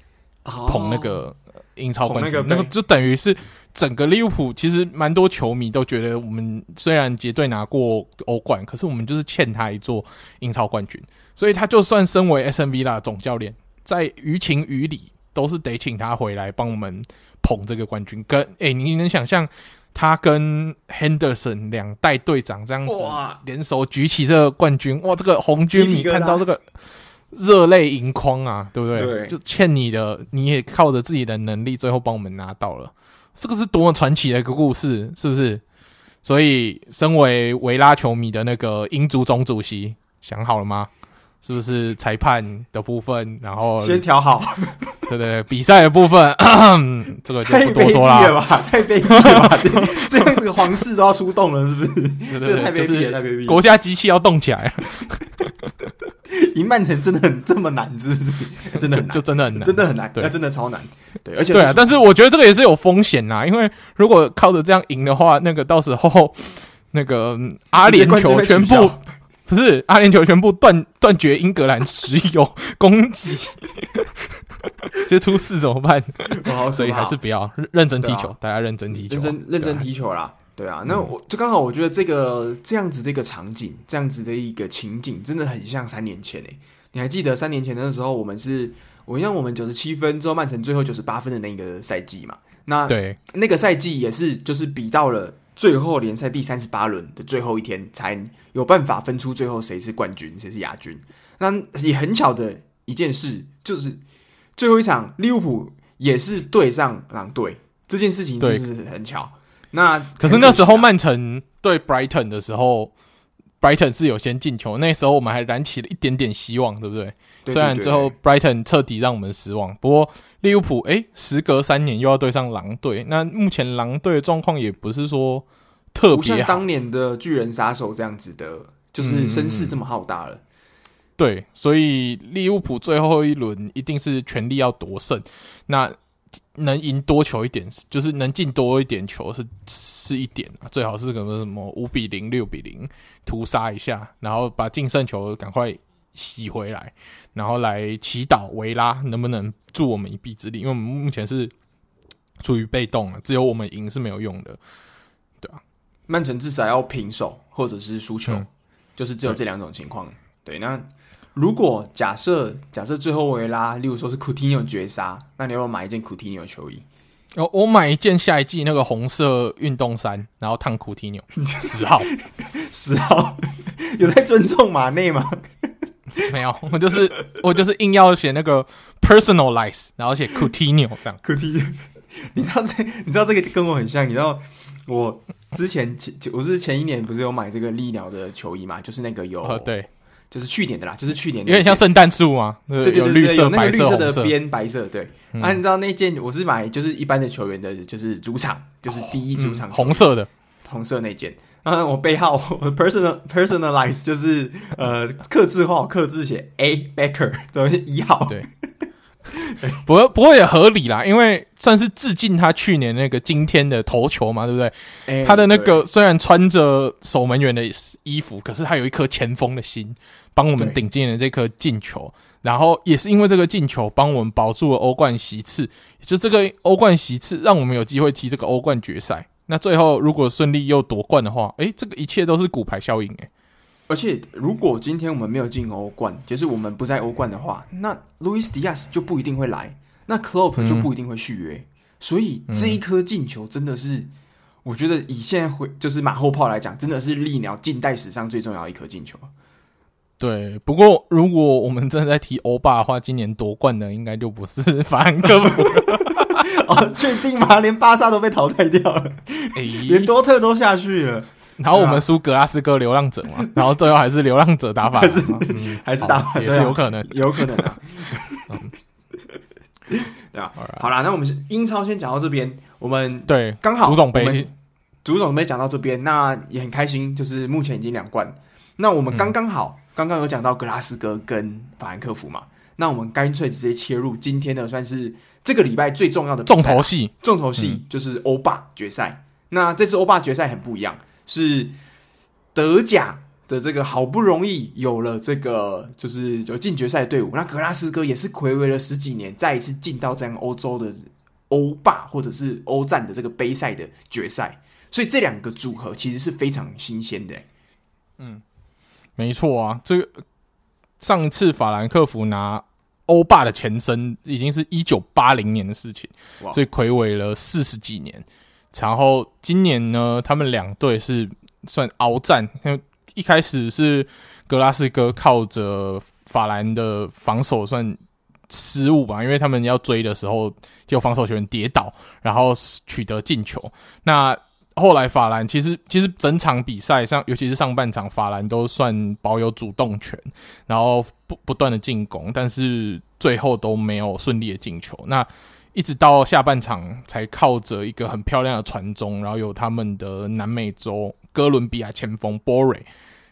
捧那个英超冠军，那个就等于是。整个利物浦其实蛮多球迷都觉得，我们虽然结队拿过欧冠，可是我们就是欠他一座英超冠军。所以他就算身为 Aston Villa 总教练，在于情于理都是得请他回来帮我们捧这个冠军。跟哎、欸，你能想象他跟 Henderson 两代队长这样子联手举起这个冠军？哇，这个红军你看到这个热泪盈眶啊，对不对？对，就欠你的，你也靠着自己的能力，最后帮我们拿到了。这个是多么传奇的一个故事，是不是？所以，身为维拉球迷的那个英足总主席，想好了吗？是不是裁判的部分？然后先调好，对对对，比赛的部分，这个就不多说啦。了吧，太卑鄙了吧！这这样，子皇室都要出动了，是不是？对对对，这太卑鄙了，太卑鄙！国家机器要动起来。赢曼城真的很这么难，是不是？真的很难。就，就真的很难，真的很难，对，那真的超难。对，而且对啊，但是我觉得这个也是有风险呐，因为如果靠着这样赢的话，那个到时候 那个阿联酋全部不是阿联酋全部断断绝英格兰石油供给，直接出事怎么办？所以还是不要认真踢球，啊、大家认真踢球，认真认真踢球啦。对啊，那我就刚好，我觉得这个这样子这个场景，这样子的一个情景，真的很像三年前诶。你还记得三年前的时候，我们是，我像我们九十七分之后，曼城最后九十八分的那个赛季嘛？那对，那个赛季也是，就是比到了最后联赛第三十八轮的最后一天，才有办法分出最后谁是冠军，谁是亚军。那也很巧的一件事，就是最后一场利物浦也是对上狼队，这件事情就是很巧。那可是那时候曼城对 Brighton 的时候，Brighton 是有先进球，那时候我们还燃起了一点点希望，对不对？对对对对，虽然最后 Brighton 彻底让我们失望，不过利物浦哎，时隔三年又要对上狼队，那目前狼队的状况也不是说特别像当年的巨人杀手这样子的，就是声势这么浩大了。嗯。对，所以利物浦最后一轮一定是全力要夺胜。那。能赢多球一点，就是能进多一点球是是一点啊，最好是什么什么五比零、六比零屠杀一下，然后把净胜球赶快洗回来，然后来祈祷维拉能不能助我们一臂之力，因为我们目前是处于被动了，只有我们赢是没有用的，对啊，曼城至少要平手或者是输球，嗯，就是只有这两种情况，对，那。如果假设假设最后维拉，例如说是库蒂尼奥绝杀，那你要不要买一件库蒂尼奥球衣？哦，我买一件下一季那个红色运动衫，然后烫库蒂尼奥十号，十号 有在尊重马内吗？没有，我就是我就是硬要写那个 personalize，然后写库蒂尼奥这样。库蒂尼奥，你知道这你知道这个跟我很像，你知道我之前前我是前一年不是有买这个利鸟的球衣嘛？就是那个有、哦、对。就是去年的啦，就是去年的有点像圣诞树嘛，对对对，对，有绿色、有那个绿色的边白色，对。嗯、啊，你知道那件我是买就是一般的球员的，就是主场，就是第一主场、哦嗯、红色的红色那件。啊，我背号我 personal personalize 就是呃，刻字化，刻字写 A Becker，等于一号。对。不过不过也合理啦，因为算是致敬他去年那个今天的头球嘛，对不对？欸、他的那个虽然穿着守门员的衣服，可是他有一颗前锋的心，帮我们顶进了这颗进球。然后也是因为这个进球，帮我们保住了欧冠席次。就这个欧冠席次，让我们有机会踢这个欧冠决赛。那最后如果顺利又夺冠的话，诶，这个一切都是骨牌效应诶。而且，如果今天我们没有进欧冠，就是我们不在欧冠的话，那路易斯·迪亚斯就不一定会来，那克洛普就不一定会续约。嗯、所以这一颗进球真的是，我觉得以现在回就是马后炮来讲，真的是利鸟近代史上最重要一颗进球。对，不过如果我们真的在踢欧霸的话，今年夺冠的应该就不是 法兰克福。了。哦，确定吗？连巴萨都被淘汰掉了，欸、连多特都下去了。然后我们输格拉斯哥流浪者嘛，然后最后还是流浪者打法，还是、嗯、还是打法，也是有可能，有可能的、啊。对啊，好啦，那我们英超先讲到这边，我们对刚好足总杯，足总杯讲到这边，那也很开心，就是目前已经两冠。那我们刚刚好，嗯、刚刚有讲到格拉斯哥跟法兰克福嘛，那我们干脆直接切入今天的，算是这个礼拜最重要的重头戏，重头戏就是欧霸决赛。那这次欧霸决赛很不一样。是德甲的这个好不容易有了这个，就是有进决赛队伍。那格拉斯哥也是睽违了十几年，再一次进到这样欧洲的欧霸或者是欧战的这个杯赛的决赛。所以这两个组合其实是非常新鲜的。嗯，没错啊，这个上次法兰克福拿欧霸的前身已经是一九八零年的事情，所以魁违了四十几年。然后今年呢，他们两队是算鏖战，因为一开始是格拉斯哥靠着法兰的防守算失误吧，因为他们要追的时候，就防守球员跌倒，然后取得进球。那后来法兰其实其实整场比赛上，尤其是上半场，法兰都算保有主动权，然后不不断的进攻，但是最后都没有顺利的进球。那一直到下半场才靠着一个很漂亮的传中，然后有他们的南美洲哥伦比亚前锋波瑞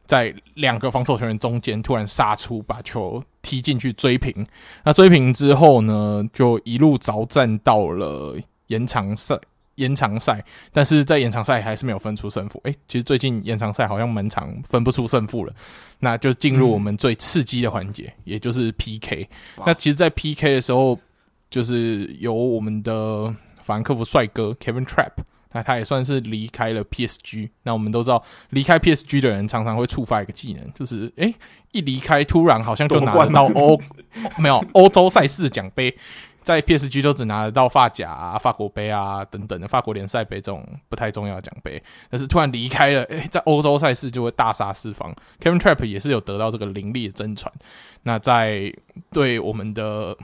在两个防守球员中间突然杀出，把球踢进去追平。那追平之后呢，就一路着战到了延长赛。延长赛，但是在延长赛还是没有分出胜负。诶，其实最近延长赛好像蛮长，分不出胜负了。那就进入我们最刺激的环节，嗯、也就是 PK。那其实，在 PK 的时候，就是由我们的法兰克福帅哥 Kevin Trapp，那他也算是离开了 PSG。那我们都知道，离开 PSG 的人常常会触发一个技能，就是诶，一离开，突然好像就拿到欧 没有欧洲赛事奖杯。在 PSG 都只拿得到发夹啊、法国杯啊等等的法国联赛杯这种不太重要的奖杯，但是突然离开了，诶、在欧洲赛事就会大杀四方。Kevin Trapp 也是有得到这个凌厉的真传。那在对我们的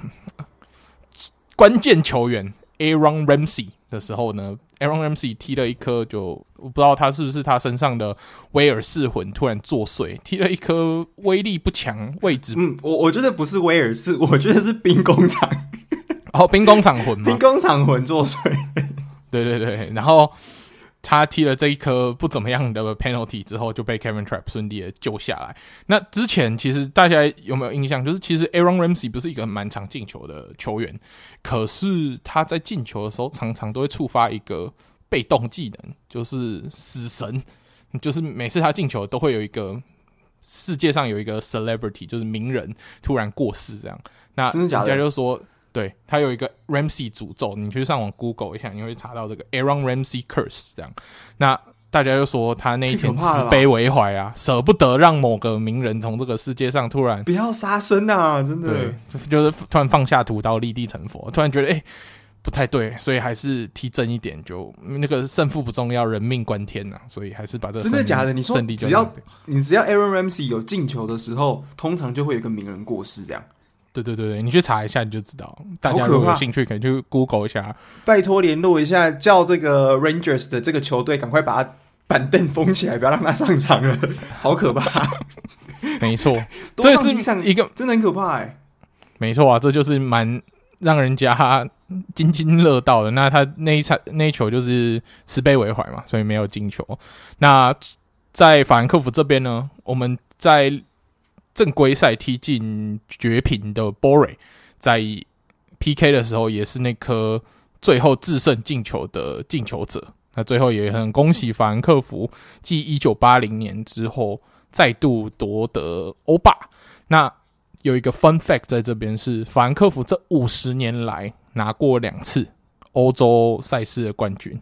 关键球员 Aaron Ramsey 的时候呢，Aaron Ramsey 踢了一颗，就我不知道他是不是他身上的威尔士魂突然作祟，踢了一颗威力不强、位置嗯，我我觉得不是威尔士，我觉得是兵工厂。哦，兵工厂魂吗？兵工厂魂作祟。对对对，然后他踢了这一颗不怎么样的 penalty 之后，就被 Kevin Trapp 顺利的救下来。那之前其实大家有没有印象？就是其实 Aaron Ramsey 不是一个蛮常进球的球员，可是他在进球的时候常常都会触发一个被动技能，就是死神，就是每次他进球都会有一个世界上有一个 celebrity，就是名人突然过世这样。那人家就说。对，他有一个 Ramsey 诅咒，你去上网 Google 一下，你会查到这个 Aaron Ramsey Curse 这样。那大家就说他那一天慈悲为怀啊，舍不得让某个名人从这个世界上突然不要杀生啊，真的对，就是突然放下屠刀立地成佛，突然觉得哎不太对，所以还是踢真一点，就那个胜负不重要，人命关天呐、啊，所以还是把这个真的假的？你说只要你只要 Aaron Ramsey 有进球的时候，通常就会有一个名人过世这样。对对对对，你去查一下你就知道。大家如果有兴趣，可以去 Google 一下。拜托联络一下，叫这个 Rangers 的这个球队赶快把他板凳封起来，不要让他上场了，好可怕。没错，这是一个真的很可怕哎。没错啊，这就是蛮让人家津津乐道的。那他那一场那一球就是慈悲为怀嘛，所以没有进球。那在法兰克福这边呢，我们在。正规赛踢进绝平的波瑞，在 PK 的时候也是那颗最后制胜进球的进球者。那最后也很恭喜法兰克福，继一九八零年之后再度夺得欧霸。那有一个 fun fact 在这边是，法兰克福这五十年来拿过两次欧洲赛事的冠军。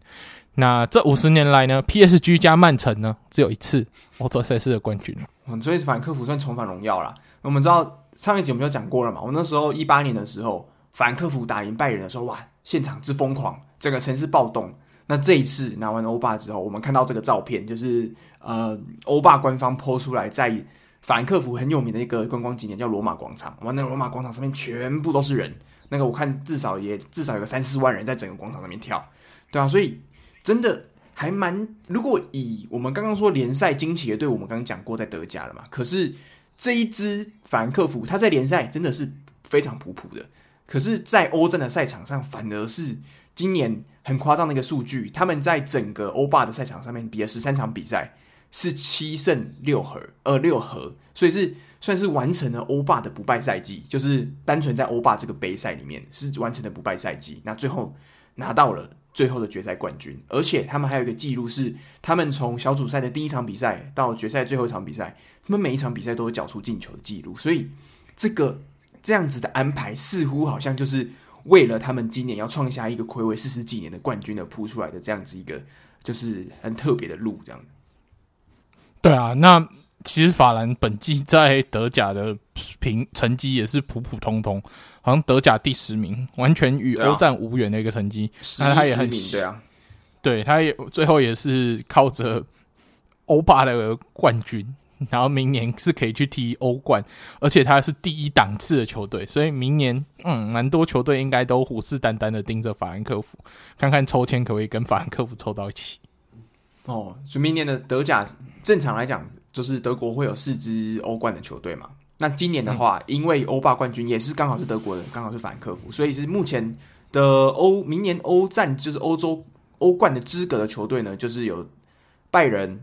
那这五十年来呢，PSG 加曼城呢，只有一次欧洲赛事的冠军。所以反克福算重返荣耀啦。我们知道上一集我们就讲过了嘛，我那时候一八年的时候，反克福打赢拜仁的时候，哇，现场之疯狂，整个城市暴动。那这一次拿完欧霸之后，我们看到这个照片，就是呃，欧霸官方 po 出来，在反克福很有名的一个观光景点叫罗马广场，哇，那罗马广场上面全部都是人，那个我看至少也至少有个三四万人在整个广场上面跳，对啊，所以。真的还蛮，如果以我们刚刚说联赛惊奇的队，我们刚刚讲过在德甲了嘛。可是这一支法兰克福，他在联赛真的是非常普普的。可是，在欧战的赛场上，反而是今年很夸张的一个数据。他们在整个欧霸的赛场上面比了十三场比赛，是七胜六和，呃六和，所以是算是完成了欧霸的不败赛季。就是单纯在欧霸这个杯赛里面是完成的不败赛季。那最后拿到了。最后的决赛冠军，而且他们还有一个记录是，他们从小组赛的第一场比赛到决赛最后一场比赛，他们每一场比赛都有缴出进球的记录，所以这个这样子的安排似乎好像就是为了他们今年要创下一个魁违四十几年的冠军而铺出来的这样子一个就是很特别的路，这样。对啊，那。其实法兰本季在德甲的评成绩也是普普通通，好像德甲第十名，完全与欧战无缘的一个成绩。那、啊、他也很对啊，对，他也最后也是靠着欧霸的冠军，然后明年是可以去踢欧冠，而且他是第一档次的球队，所以明年嗯，蛮多球队应该都虎视眈眈的盯着法兰克福，看看抽签可不可以跟法兰克福抽到一起。哦，所以明年的德甲正常来讲，就是德国会有四支欧冠的球队嘛。那今年的话，嗯、因为欧霸冠军也是刚好是德国人，刚好是法兰克福，所以是目前的欧明年欧战就是欧洲欧冠的资格的球队呢，就是有拜仁、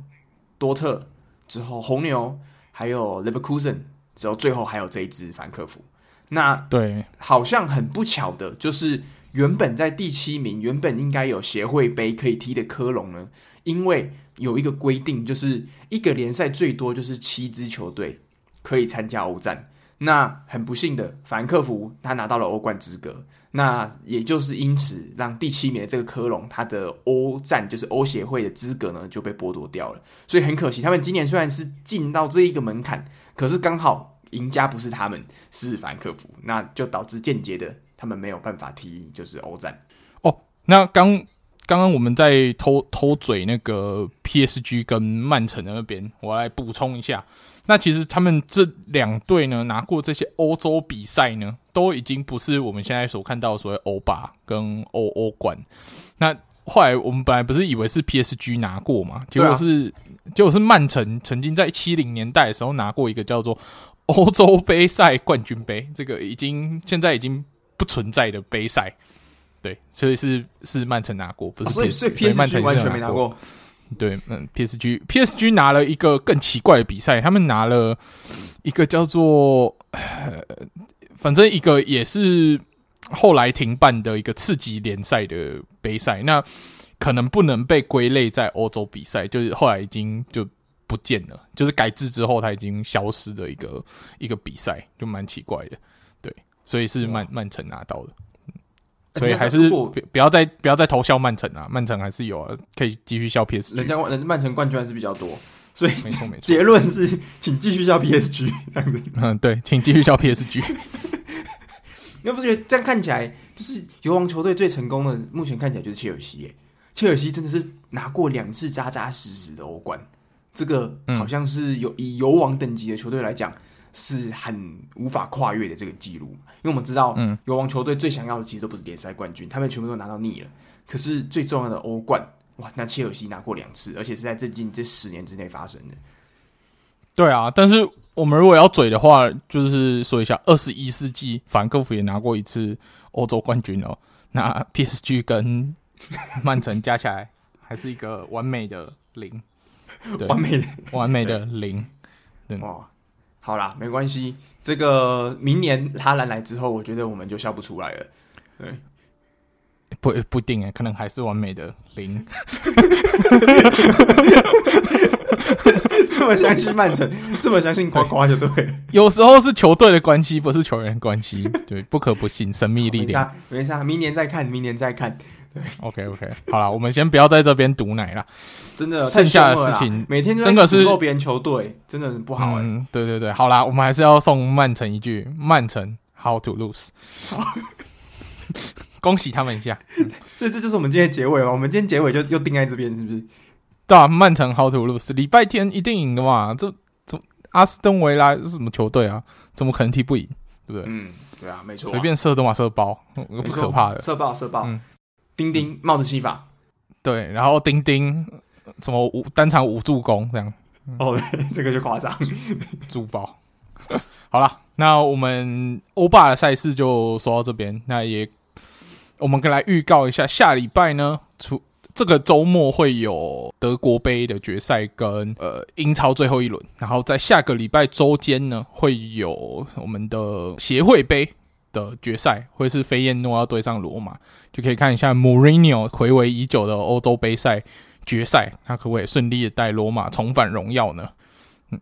多特之后红牛，还有 Leverkusen，之后最后还有这一支法兰克福。那对，好像很不巧的，就是原本在第七名，原本应该有协会杯可以踢的科隆呢，因为有一个规定，就是一个联赛最多就是七支球队可以参加欧战。那很不幸的，法兰克福他拿到了欧冠资格，那也就是因此让第七名的这个科隆，他的欧战就是欧协会的资格呢就被剥夺掉了。所以很可惜，他们今年虽然是进到这一个门槛，可是刚好。赢家不是他们，是法兰克福，那就导致间接的他们没有办法踢就是欧战。哦，那刚刚刚我们在偷偷嘴那个 PSG 跟曼城的那边，我来补充一下。那其实他们这两队呢，拿过这些欧洲比赛呢，都已经不是我们现在所看到的所谓欧霸跟欧欧冠。那后来我们本来不是以为是 PSG 拿过嘛，结果是、啊、结果是曼城曾经在七零年代的时候拿过一个叫做。欧洲杯赛冠军杯，这个已经现在已经不存在的杯赛，对，所以是是曼城拿过，不是 PSG，啊、所以 PSG 完全没拿过。对，嗯，PSG PSG 拿了一个更奇怪的比赛，他们拿了一个叫做，反正一个也是后来停办的一个次级联赛的杯赛，那可能不能被归类在欧洲比赛，就是后来已经就。不见了，就是改制之后，它已经消失的一个一个比赛，就蛮奇怪的，对，所以是曼曼城拿到的，嗯，所以还是不不要再不要再投笑曼城啊，曼城还是有啊，可以继续笑 PSG，人家人曼城冠军还是比较多，所以没错没错，结论是请继续笑 PSG 这样子，嗯，对，请继续笑 PSG，你 不觉得这样看起来就是游王球队最成功的，目前看起来就是切尔西耶，切尔西真的是拿过两次扎扎实实的欧冠。这个好像是有以游王等级的球队来讲，是很无法跨越的这个记录。因为我们知道，嗯，油王球队最想要的其实都不是联赛冠军，他们全部都拿到腻了。可是最重要的欧冠，哇，那切尔西拿过两次，而且是在最近这十年之内发生的。对啊，但是我们如果要嘴的话，就是说一下，二十一世纪法兰克福也拿过一次欧洲冠军哦。那 PSG 跟曼城加起来还是一个完美的零。完美的，完美的零，对哦，好啦，没关系。这个明年哈兰来之后，我觉得我们就笑不出来了。对，不不一定哎，可能还是完美的零。这么相信曼城，这么相信夸夸就对了。有时候是球队的关系，不是球员的关系。对，不可不信，神秘力量。没差，没差，明年再看，明年再看。对，OK OK，好了，我们先不要在这边毒奶了，真的，剩下的事情每天真的是诅咒别人球队，真的很不好。嗯，对对对，好啦，我们还是要送曼城一句：曼城 How to lose？恭喜他们一下。所以这就是我们今天的结尾嘛？我们今天结尾就又定在这边，是不是？对啊，曼城 How to lose？礼拜天一定赢的嘛？这这阿斯顿维拉是什么球队啊？怎么可能踢不赢？对不对？嗯，对啊，没错，随便射都嘛射爆，不可怕的，射爆射爆。嗯丁丁帽子戏法，对，然后丁丁什么五单场五助攻这样，哦，这个就夸张，珠宝。好了，那我们欧霸的赛事就说到这边，那也我们可以来预告一下，下礼拜呢，出这个周末会有德国杯的决赛跟呃英超最后一轮，然后在下个礼拜周间呢会有我们的协会杯。的决赛会是菲燕诺要对上罗马，就可以看一下穆里尼奥睽违已久的欧洲杯赛决赛，他可不可以顺利的带罗马重返荣耀呢？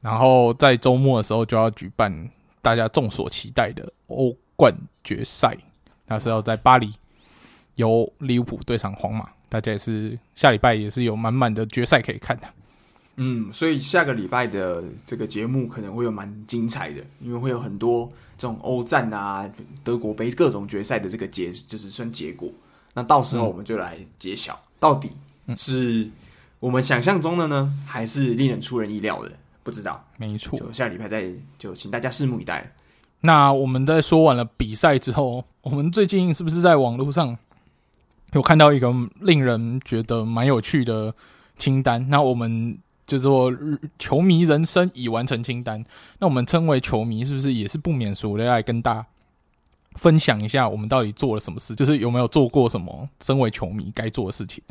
然后在周末的时候就要举办大家众所期待的欧冠决赛，那是要在巴黎由利物浦对上皇马，大家也是下礼拜也是有满满的决赛可以看的。嗯，所以下个礼拜的这个节目可能会有蛮精彩的，因为会有很多这种欧战啊、德国杯各种决赛的这个结，就是算结果。那到时候我们就来揭晓，到底是我们想象中的呢，还是令人出人意料的？不知道，没错。就下礼拜再就请大家拭目以待。那我们在说完了比赛之后，我们最近是不是在网络上有看到一个令人觉得蛮有趣的？清单。那我们就做球迷人生已完成清单。那我们称为球迷，是不是也是不免俗的来跟大家分享一下，我们到底做了什么事？就是有没有做过什么身为球迷该做的事情？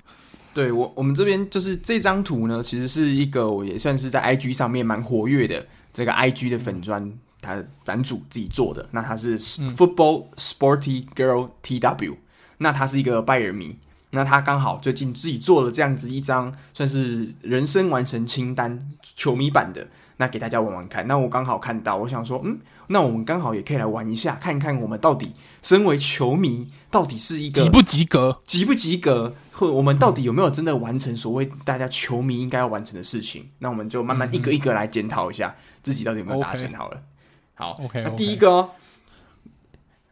对我，我们这边就是这张图呢，其实是一个我也算是在 IG 上面蛮活跃的这个 IG 的粉砖，他版主自己做的。那他是 Football Sporty Girl TW，那他是一个拜仁迷。那他刚好最近自己做了这样子一张，算是人生完成清单球迷版的，那给大家玩玩看。那我刚好看到，我想说，嗯，那我们刚好也可以来玩一下，看一看我们到底身为球迷，到底是一个及不及格，及不及格，或我们到底有没有真的完成所谓大家球迷应该要完成的事情？那我们就慢慢一个一个来检讨一下自己到底有没有达成好了。好，OK，那第一个哦，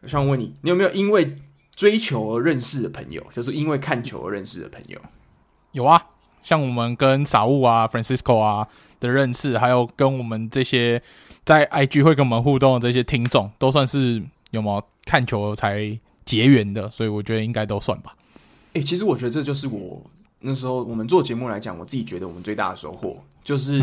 我想问你，你有没有因为追求而认识的朋友，就是因为看球而认识的朋友，有啊，像我们跟傻物啊、Francisco 啊的认识，还有跟我们这些在 IG 会跟我们互动的这些听众，都算是有没有看球才结缘的，所以我觉得应该都算吧。诶、欸，其实我觉得这就是我那时候我们做节目来讲，我自己觉得我们最大的收获。就是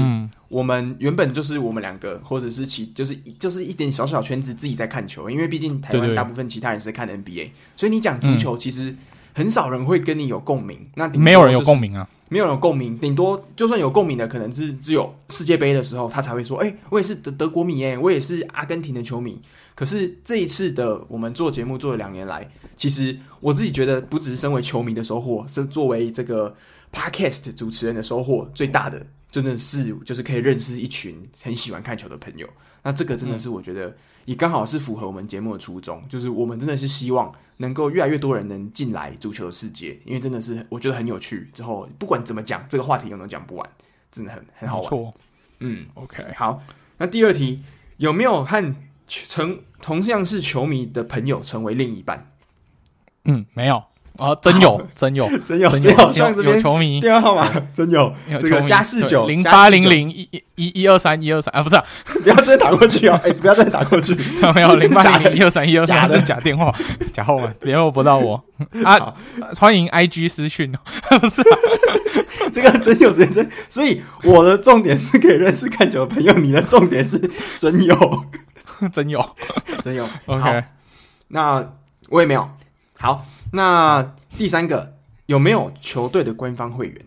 我们原本就是我们两个，或者是其就是就是一点小小圈子自己在看球，因为毕竟台湾大部分其他人是看 NBA，所以你讲足球其实很少人会跟你有共鸣。那没有人有共鸣啊，没有人有共鸣，顶多就算有共鸣的，可能是只有世界杯的时候他才会说：“哎，我也是德德国迷，哎，我也是阿根廷的球迷。”可是这一次的我们做节目做了两年来，其实我自己觉得不只是身为球迷的收获，是作为这个 Podcast 主持人的收获最大的。真的是，就是可以认识一群很喜欢看球的朋友。那这个真的是我觉得也刚好是符合我们节目的初衷，就是我们真的是希望能够越来越多人能进来足球的世界，因为真的是我觉得很有趣。之后不管怎么讲，这个话题都能讲不完，真的很很好玩。错，嗯，OK，好。那第二题，有没有和成同样是球迷的朋友成为另一半？嗯，没有。啊，真有，真有，真有，真有，像这边有球迷。电话号码，真有，这个加四九零八零零一一一二三一二三啊，不是，不要再打过去啊，哎，不要再打过去，没有零八零零一二三一二三是假电话，假号码，联络不到我。啊，欢迎 IG 私讯哦，不是，这个真有真真，所以我的重点是可以认识看球的朋友，你的重点是真有，真有，真有，OK，那我也没有，好。那第三个有没有球队的官方会员？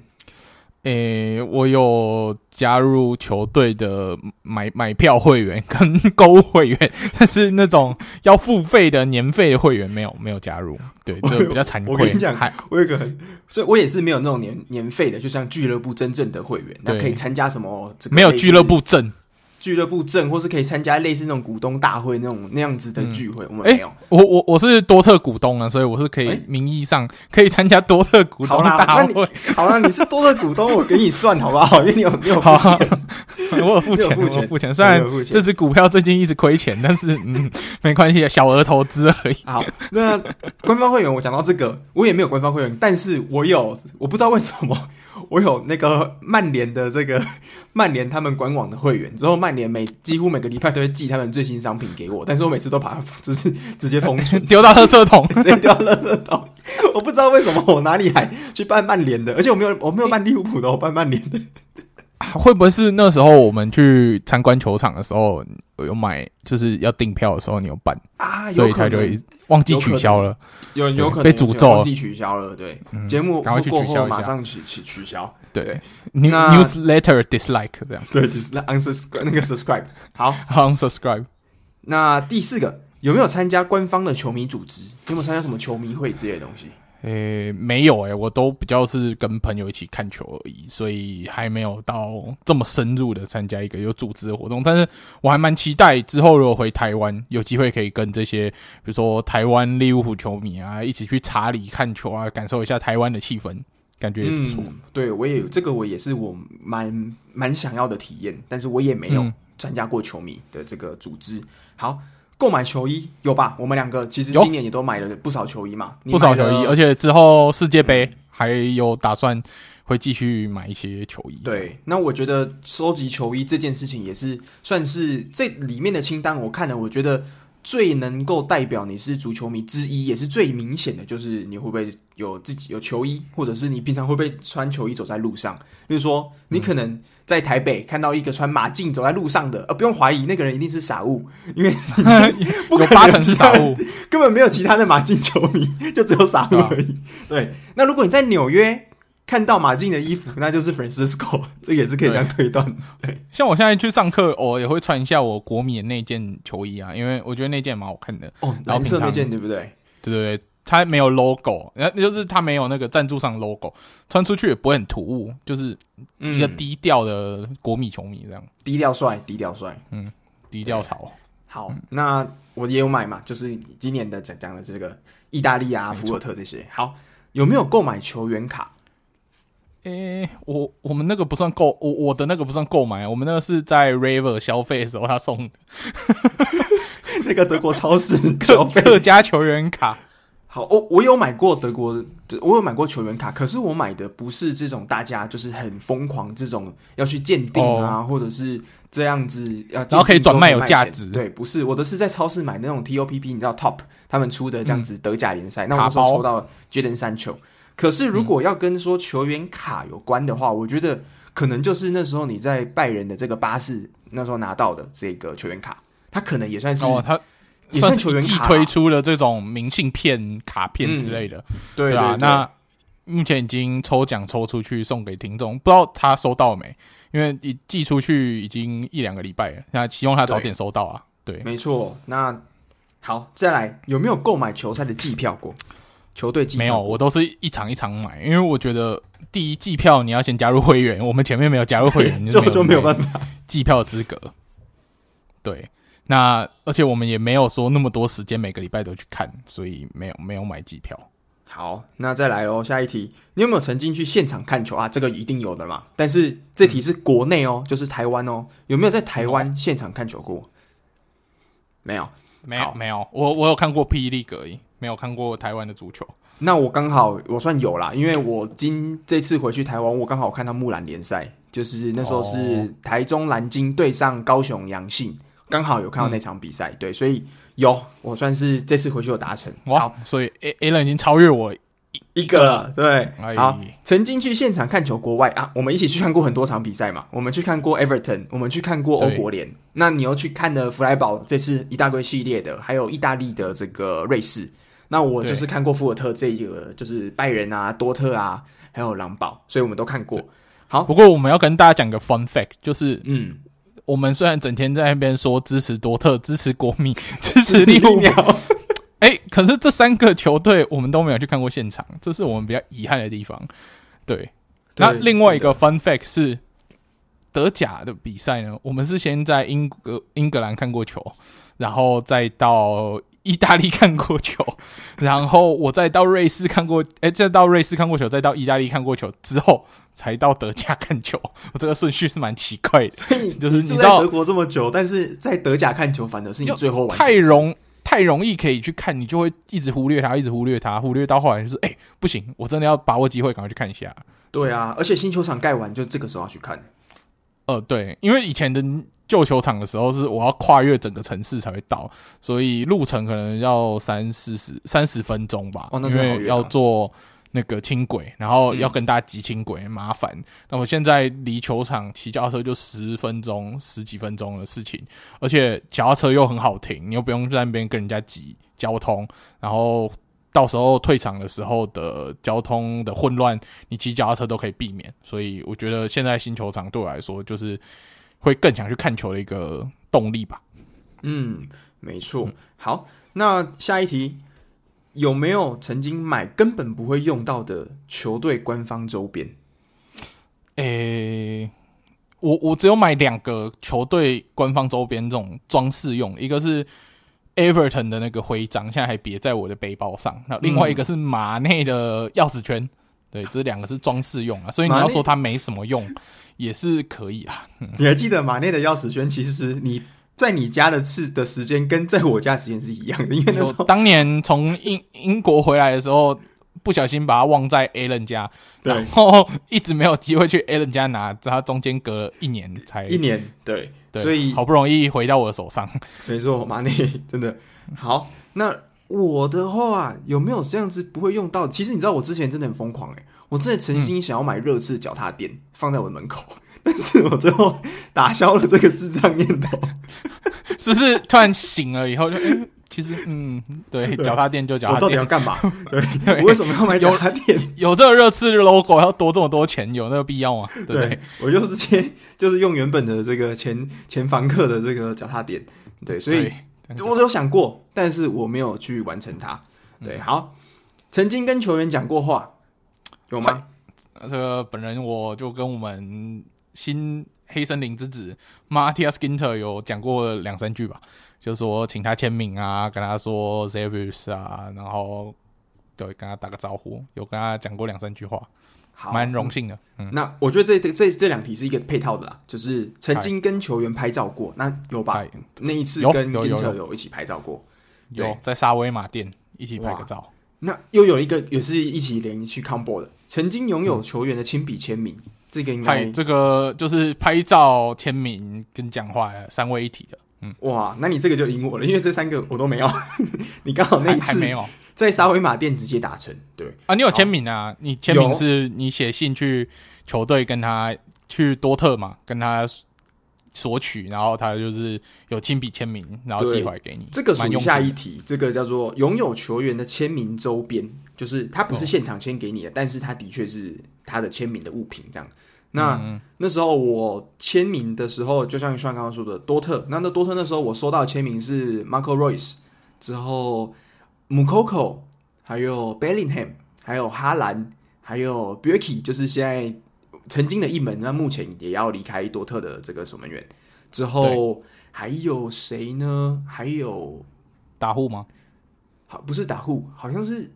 诶、欸，我有加入球队的买买票会员跟购物会员，但是那种要付费的年费的会员没有没有加入。对，这个比较惭愧。我跟你讲，我有一个很，所以我也是没有那种年年费的，就像俱乐部真正的会员，那可以参加什么？没有俱乐部证。俱乐部证，或是可以参加类似那种股东大会那种那样子的聚会，嗯、我们没有。欸、我我我是多特股东啊，所以我是可以名义上可以参加多特股东大会。好啦，你是多特股东，我给你算好不好？因为你有你有付钱，我有付钱，我有付钱。虽然这只股票最近一直亏钱，但是嗯，没关系，小额投资而已。好，那官方会员，我讲到这个，我也没有官方会员，但是我有，我不知道为什么。我有那个曼联的这个曼联他们官网的会员，之后曼联每几乎每个礼拜都会寄他们最新商品给我，但是我每次都把它 就是直接封存 丢到垃圾桶，直接丢到垃圾桶。我不知道为什么我哪里还去办曼联的，而且我没有我没有办利物浦的，我办曼联的。会不会是那时候我们去参观球场的时候有买，就是要订票的时候你有办啊？所以他就忘记取消了，有有可能被诅咒忘记取消了。对，节目赶快去取消马上取取取消。对，newsletter dislike 这样。对，unsubscribe 那个 subscribe 好，unsubscribe。那第四个有没有参加官方的球迷组织？有没有参加什么球迷会之类的东西？诶、欸，没有诶、欸，我都比较是跟朋友一起看球而已，所以还没有到这么深入的参加一个有组织的活动。但是我还蛮期待之后如果回台湾，有机会可以跟这些，比如说台湾利物浦球迷啊，一起去查理看球啊，感受一下台湾的气氛，感觉也是不错、嗯。对，我也这个我也是我蛮蛮想要的体验，但是我也没有参加过球迷的这个组织。好。购买球衣有吧？我们两个其实今年也都买了不少球衣嘛，不少球衣，而且之后世界杯还有打算会继续买一些球衣。对，那我觉得收集球衣这件事情也是算是这里面的清单，我看了，我觉得最能够代表你是足球迷之一，也是最明显的，就是你会不会有自己有球衣，或者是你平常会不会穿球衣走在路上？就是说，你可能在台北看到一个穿马竞走在路上的，呃，不用怀疑，那个人一定是傻物，因为有八成是傻物，根本没有其他的马竞球迷，就只有傻物而已。对，那如果你在纽约。看到马竞的衣服，那就是 Francisco，这也是可以这样推断。对，对，像我现在去上课，我也会穿一下我国米的那件球衣啊，因为我觉得那件蛮好看的。哦，蓝色那件对不对？对对对，它没有 logo，然后就是它没有那个赞助商 logo，穿出去也不会很突兀，就是一个低调的国米球迷这样。低调帅，低调帅，嗯，低调潮。好，那我也有买嘛，就是今年的讲讲的这个意大利啊、福尔特这些。好，有没有购买球员卡？诶、欸，我我们那个不算购，我我的那个不算购买，我们那个是在 River 消费的时候他送的，那个德国超市消费客家球员卡。好，我我有买过德国，我有买过球员卡，可是我买的不是这种大家就是很疯狂这种要去鉴定啊，哦、或者是这样子要然后可以转卖有价值。对，不是我的是在超市买那种 TOPP，你知道 Top 他们出的这样子德甲联赛，嗯、那我那时候抽到 Jaden Sancho。可是，如果要跟说球员卡有关的话，嗯、我觉得可能就是那时候你在拜仁的这个巴士那时候拿到的这个球员卡，他可能也算是哦，他也算是球员卡推出了这种明信片、卡片之类的，嗯、对，啊。那目前已经抽奖抽出去送给听众，不知道他收到没？因为已寄出去已经一两个礼拜了，那希望他早点收到啊。对，对没错。那好，再来有没有购买球赛的季票过？球队没有，我都是一场一场买，因为我觉得第一季票你要先加入会员，我们前面没有加入会员，就就没有办法季票资格。对，那而且我们也没有说那么多时间每个礼拜都去看，所以没有没有买季票。好，那再来哦，下一题，你有没有曾经去现场看球啊？这个一定有的嘛。但是这题是国内哦，就是台湾哦，有没有在台湾现场看球过？没有，没有，没有。我我有看过 P. League 而已。没有看过台湾的足球，那我刚好我算有啦，因为我今这次回去台湾，我刚好看到木兰联赛，就是那时候是台中蓝鲸对上高雄阳信，刚好有看到那场比赛，嗯、对，所以有我算是这次回去有达成，哇，所以 A A 人已经超越我一,一个了，对，好，曾经去现场看球国外啊，我们一起去看过很多场比赛嘛，我们去看过 Everton，我们去看过欧国联，那你又去看了弗莱堡这次一大堆系列的，还有意大利的这个瑞士。那我就是看过福尔特这一个，就是拜仁啊、多特啊，还有狼堡，所以我们都看过。好，不过我们要跟大家讲个 fun fact，就是嗯，我们虽然整天在那边说支持多特、支持国米、支持利物浦，哎，可是这三个球队我们都没有去看过现场，这是我们比较遗憾的地方。对，对那另外一个 fun fact 是德甲的比赛呢，我们是先在英格英格兰看过球，然后再到。意大利看过球，然后我再到瑞士看过，哎，再到瑞士看过球，再到意大利看过球之后，才到德甲看球。我这个顺序是蛮奇怪的，所以 就是你知道德国这么久，但是在德甲看球，反而是你最后完太容太容易可以去看，你就会一直忽略它，一直忽略它，忽略到后来就是，哎，不行，我真的要把握机会，赶快去看一下。对啊，而且新球场盖完，就这个时候要去看。呃，对，因为以前的。旧球场的时候是我要跨越整个城市才会到，所以路程可能要三四十三十分钟吧。因为要坐那个轻轨，然后要跟大家挤轻轨，很麻烦。嗯。那我现在离球场骑脚踏车就十分钟、十几分钟的事情，而且脚踏车又很好停，你又不用在那边跟人家挤交通，然后到时候退场的时候的交通的混乱，你骑脚踏车都可以避免。所以我觉得现在新球场对我来说就是。会更想去看球的一个动力吧。嗯，没错。好，那下一题，有没有曾经买根本不会用到的球队官方周边？诶、欸，我我只有买两个球队官方周边这种装饰用，一个是 Everton 的那个徽章，现在还别在我的背包上。那另外一个是马内的钥匙圈，对，这两个是装饰用啊。所以你要说它没什么用。也是可以啊。你还记得马内的钥匙圈？其实你在你家的次的时间跟在我家时间是一样的，因为那时候当年从英英国回来的时候，不小心把它忘在 Allen 家，对然后一直没有机会去 Allen 家拿，他中间隔了一年才一年，对，对，所以好不容易回到我的手上。没错，马内真的好。那我的话有没有这样子不会用到？其实你知道，我之前真的很疯狂诶、欸，我真的曾经想要买热刺脚踏垫放在我的门口，嗯、但是我最后打消了这个智障念头。是不是突然醒了以后就？欸其实，嗯，对，脚踏垫就脚踏垫，我到底要干嘛？对，对我为什么要买脚踏垫？有这个热刺 logo 要多这么多钱，有那个必要吗？对不对？对我就是先就是用原本的这个前前房客的这个脚踏垫，对，所以我有想过，但是我没有去完成它。对，好，曾经跟球员讲过话，有吗？这个本人我就跟我们新黑森林之子 Matthias Ginter 有讲过两三句吧。就说请他签名啊，跟他说 Xavier 啊，然后对，跟他打个招呼，有跟他讲过两三句话，好，蛮荣幸的。嗯，那我觉得这这这两题是一个配套的啦，就是曾经跟球员拍照过，那有吧？那一次跟 Ginter 有一起拍照过，有在沙威玛店一起拍个照。那又有一个也是一起连去 combo 的，曾经拥有球员的亲笔签名，嗯、这个应该这个就是拍照签名跟讲话三位一体的。嗯，哇，那你这个就赢我了，因为这三个我都没有。你刚好那一次没有在沙威玛店直接达成，对啊，你有签名啊？你签名是你写信去球队跟他去多特嘛，跟他索取，然后他就是有亲笔签名，然后寄回来给你。这个属于下一题，这个叫做拥有球员的签名周边，就是他不是现场签给你的，哦、但是他的确是他的签名的物品，这样。那、嗯、那时候我签名的时候，就像像刚刚说的多特，那那多特那时候我收到的签名是 Marco Reus，之后 Moukoko，还有 Bellingham，还有哈兰，还有 Bürki，就是现在曾经的一门，那目前也要离开多特的这个守门员。之后还有谁呢？还有打护吗？好，不是打护，好像是，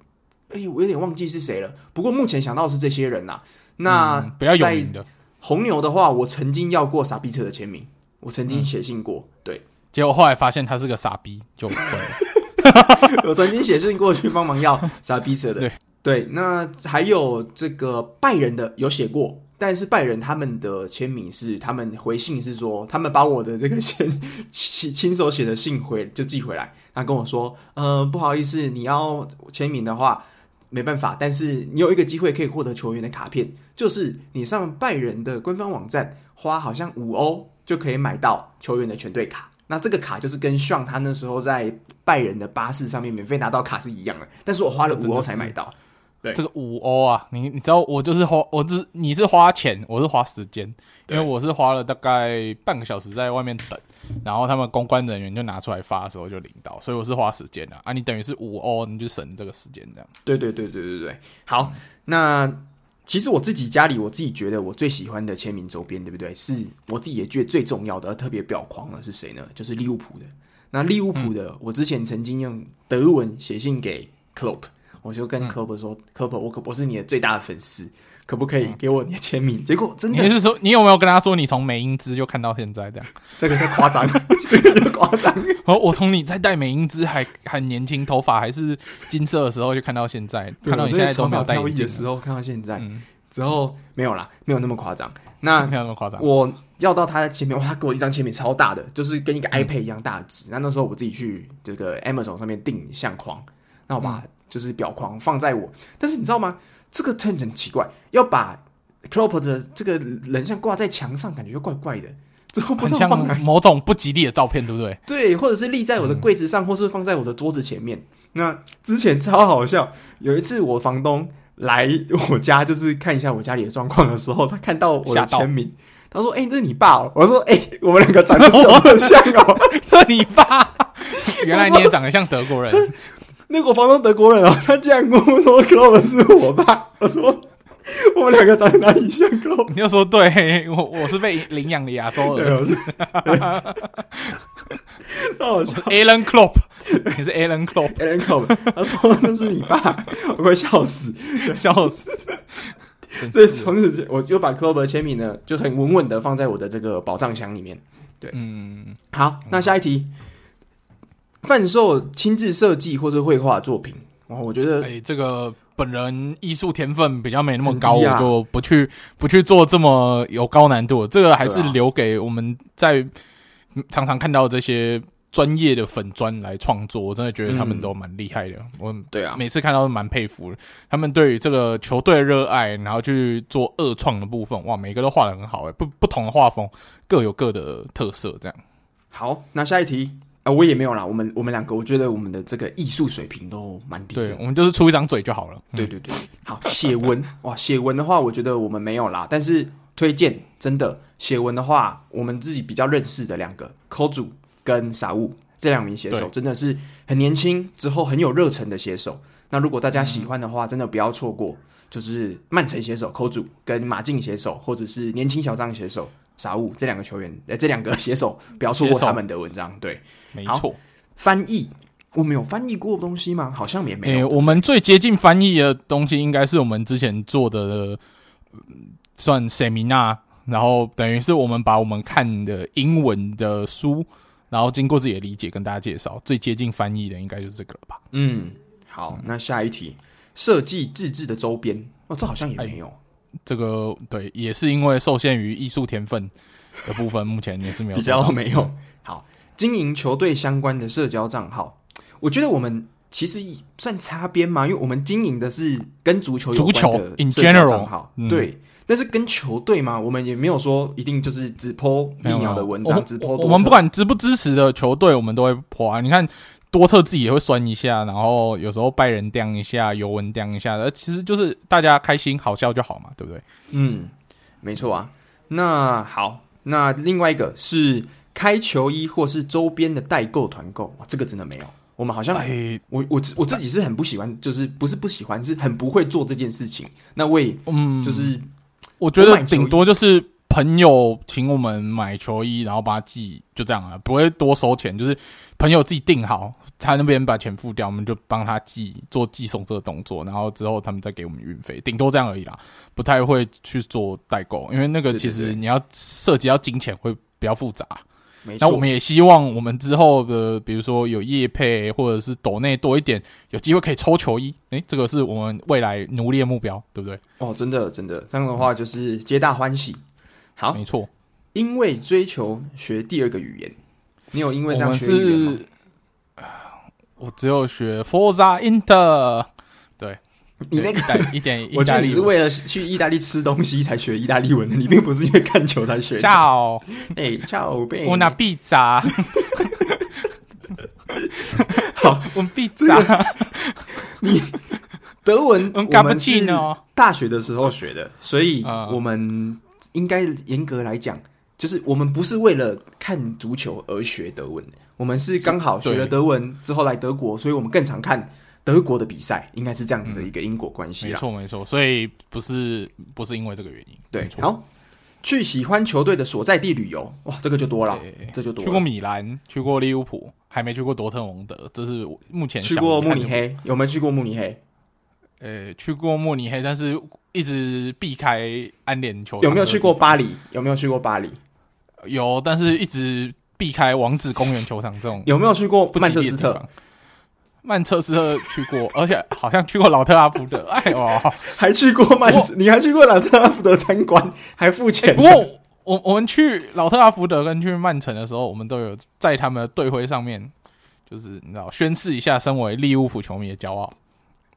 哎，我有点忘记是谁了。不过目前想到是这些人呐、啊。那比较有名的红牛的话，我曾经要过傻逼车的签名，我曾经写信过，嗯、对，结果后来发现他是个傻逼，就对 我曾经写信过去帮忙要傻逼车的，对对。那还有这个拜仁的有写过，但是拜仁他们的签名是他们回信是说，他们把我的这个签亲亲手写的信回就寄回来，他跟我说，呃，不好意思，你要签名的话。没办法，但是你有一个机会可以获得球员的卡片，就是你上拜仁的官方网站花好像五欧就可以买到球员的全队卡。那这个卡就是跟 Sean 他那时候在拜仁的巴士上面免费拿到卡是一样的，但是我花了五欧才买到。对，这个五欧啊，你你知道我就是花，我只你是花钱，我是花时间，因为我是花了大概半个小时在外面等。然后他们公关人员就拿出来发的时候就领到，所以我是花时间的啊，啊。你等于是五欧，你就省这个时间这样。对对对对对对，好，嗯、那其实我自己家里，我自己觉得我最喜欢的签名周边，对不对？是我自己也觉得最重要的，特别表狂的是谁呢？就是利物浦的。那利物浦的，嗯、我之前曾经用德文写信给 Klopp，我就跟 Klopp 说：“Klopp，我可不是你的最大的粉丝。”可不可以给我你的签名？嗯、结果真的，你是说你有没有跟他说你从美英姿就看到现在这样？这个太夸张，这个就夸张。哦，我从你在戴美英姿还很年轻，头发还是金色的时候就看到现在，看到你现在都没有戴眼镜的时候看到现在，嗯、之后没有啦，没有那么夸张。那没有那么夸张。我要到他的签名，哇，他给我一张签名超大的，就是跟一个 iPad 一样大的纸。那、嗯、那时候我自己去这个 Amazon 上面订相框，那我把就是表框放在我，但是你知道吗？这个真的很奇怪，要把 Klopp 的这个人像挂在墙上，感觉就怪怪的。之后不知道放哪，很像某种不吉利的照片，对不对？对，或者是立在我的柜子上，嗯、或是放在我的桌子前面。那之前超好笑，有一次我房东来我家，就是看一下我家里的状况的时候，他看到我的签名，他说：“哎、欸，这是你爸、喔。”我说：“哎、欸，我们两个长得是 有点像哦、喔，这你爸？原来你也长得像德国人。”那个房东德国人啊，他竟然跟我说 Klopp 是我爸。我说我们两个长得哪里像 Klopp？你就说对，我我是被领养的亚洲人。超好笑，Alan Klopp，你是 Alan Klopp，Alan Klopp。他说那是你爸，我快笑死，笑死。所以从此我就把 Klopp 的签名呢，就很稳稳的放在我的这个保障箱里面。对，嗯，好，那下一题。贩售亲自设计或者绘画作品，然后我觉得，哎，这个本人艺术天分比较没那么高，啊、我就不去不去做这么有高难度。这个还是留给我们在常常看到这些专业的粉专来创作。我真的觉得他们都蛮厉害的。嗯、我对啊，每次看到都蛮佩服的。他们对于这个球队热爱，然后去做二创的部分，哇，每个都画得很好诶，不不同的画风各有各的特色。这样好，那下一题。啊，我也没有啦。我们我们两个，我觉得我们的这个艺术水平都蛮低的。对，我们就是出一张嘴就好了。对对对，好，写文哇，写文的话，我觉得我们没有啦。但是推荐真的写文的话，我们自己比较认识的两个，Kozu 跟 Saul 这两名写手，真的是很年轻，之后很有热忱的写手。那如果大家喜欢的话，真的不要错过，就是曼城写手 Kozu 跟马竞写手，或者是年轻小将写手。傻物这两个球员，呃，这两个写手不要错过他们的文章。对，没错。翻译，我们有翻译过东西吗？好像也没有。欸、我们最接近翻译的东西，应该是我们之前做的，算 seminar，然后等于是我们把我们看的英文的书，然后经过自己的理解跟大家介绍。最接近翻译的，应该就是这个了吧？嗯，好，那下一题，设计自制的周边，哦，这好像也没有。欸这个对，也是因为受限于艺术天分的部分，目前也是没有 比较没有。好，经营球队相关的社交账号，我觉得我们其实算擦边嘛，因为我们经营的是跟足球有关的社交账号，对。但是跟球队嘛，我们也没有说一定就是只 po 蜜鸟的文章，只 po 我们不管支不支持的球队，我们都会 po 啊。你看。多特自己也会酸一下，然后有时候拜仁钉一下，尤文钉一下的，其实就是大家开心好笑就好嘛，对不对？嗯，没错啊。那好，那另外一个是开球衣或是周边的代购团购，哇，这个真的没有。我们好像，哎，我我我自己是很不喜欢，就是不是不喜欢，是很不会做这件事情。那为，嗯，就是我觉得顶多就是。朋友请我们买球衣，然后把它寄，就这样啊，不会多收钱。就是朋友自己订好，他那边把钱付掉，我们就帮他寄，做寄送这个动作，然后之后他们再给我们运费，顶多这样而已啦，不太会去做代购，因为那个其实你要涉及到金钱会比较复杂。那我们也希望我们之后的，比如说有业配或者是抖内多一点，有机会可以抽球衣，诶，这个是我们未来努力的目标，对不对？哦，真的真的，这样的话就是皆大欢喜。好，没错。因为追求学第二个语言，你有因为这样学语言吗？我只有学 Forza Inter。对，你那个一点，我觉得你是为了去意大利吃东西才学意大利文的，你并不是因为看球才学。Ciao，哎，Ciao，我拿 pizza。好，我 pizza。你德文我们是大学的时候学的，所以我们。应该严格来讲，就是我们不是为了看足球而学德文，我们是刚好学了德文之后来德国，所以我们更常看德国的比赛，应该是这样子的一个因果关系。没错，没错，所以不是不是因为这个原因。对，好，去喜欢球队的所在地旅游，哇，这个就多了，这就多了。去过米兰，去过利物浦，还没去过多特蒙德，这是目前去过慕尼黑，有没有去过慕尼黑？呃，去过慕尼黑，但是一直避开安联球场。有没有去过巴黎？有没有去过巴黎？有，但是一直避开王子公园球场这种。有没有去过曼彻斯特？曼彻斯特去过，而且好像去过老特拉福德。哎呦，还去过曼，你还去过老特拉福德参观，还付钱。不过我我们去老特拉福德跟去曼城的时候，我们都有在他们的队徽上面，就是你知道宣誓一下，身为利物浦球迷的骄傲。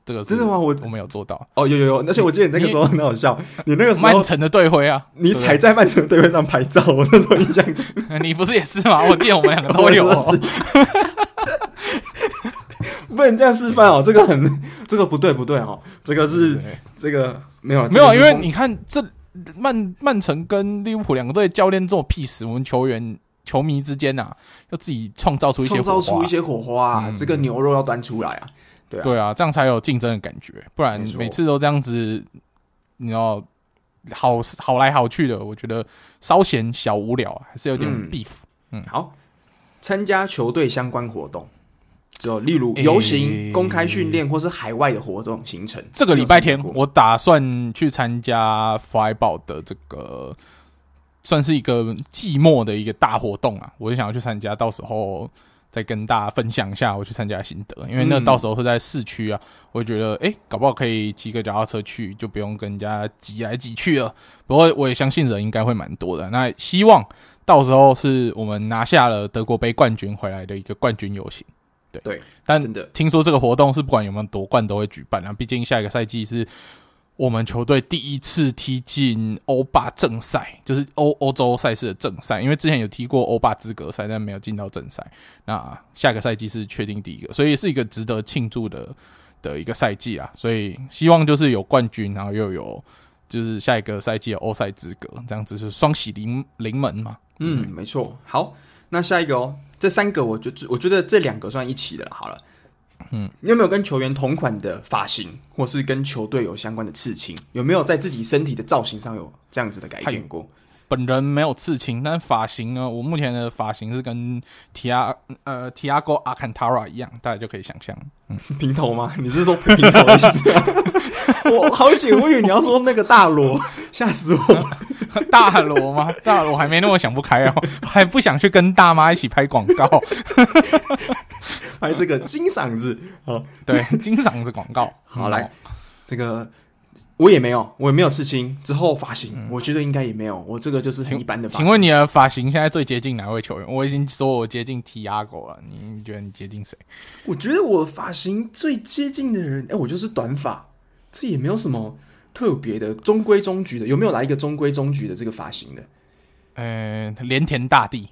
这个真的吗？我我没有做到。哦，有有有，而且我记得你那个时候很好笑，你，你那个时候曼城的队徽啊，你踩在曼城的队徽上拍照，我那时候印象，你不是也是吗？我记得我们两个都有。不能这样示范哦，这个很，这个不对不对哦，这个是这个没有没有，因为你看这曼曼城跟利物浦两个队教练这么 peace，我们球员球迷之间呐，要自己创造出一些创造出一些火花啊，这个牛肉要端出来啊。对啊，对啊，这样才有竞争的感觉，不然每次都这样子，你要好好来好去的，我觉得稍显小无聊，啊还是有点 beef。嗯，嗯。好，参加球队相关活动，就例如游行、欸、公开训练，或是海外的活动行程。这个礼拜天，我打算去参加 Flyball 的这个，算是一个寂寞的一个大活动啊，我就想要去参加，到时候。再跟大家分享一下我去参加的心得，因为那到时候会在市区啊，我觉得哎、欸，搞不好可以骑个脚踏车去，就不用跟人家挤来挤去了。不过我也相信人应该会蛮多的，那希望到时候是我们拿下了德国杯冠军回来的一个冠军游行。对对，但听说这个活动是不管有没有夺冠都会举办啊，毕竟下一个赛季是。我们球队第一次踢进欧霸正赛，就是欧欧洲赛事的正赛。因为之前有踢过欧霸资格赛，但没有进到正赛。那下个赛季是确定第一个，所以是一个值得庆祝的的一个赛季啊。所以希望就是有冠军，然后又有就是下一个赛季的欧赛资格，这样子是双喜临临门嘛。嗯，没错。好，那下一个哦，这三个我觉我觉得这两个算一起的了。好了。嗯，你有没有跟球员同款的发型，或是跟球队有相关的刺青？有没有在自己身体的造型上有这样子的改变过？本人没有刺青，但发型呢？我目前的发型是跟提亚呃提亚戈阿坎塔拉一样，大家就可以想象。嗯，平头吗？你是说平头的意思？我好险，我以为你要说那个大罗，吓死我！大罗吗？大罗还没那么想不开哦，还不想去跟大妈一起拍广告。拍这个金嗓子哦，对，金嗓子广告。好，来，这个我也没有，我也没有刺青。之后发型，嗯、我觉得应该也没有。我这个就是很一般的发型。请问你的发型现在最接近哪位球员？我已经说我接近 Thiago 了，你觉得你接近谁？我觉得我发型最接近的人，哎、欸，我就是短发，这也没有什么特别的，中规中矩的。有没有来一个中规中矩的这个发型的？呃，连田大地。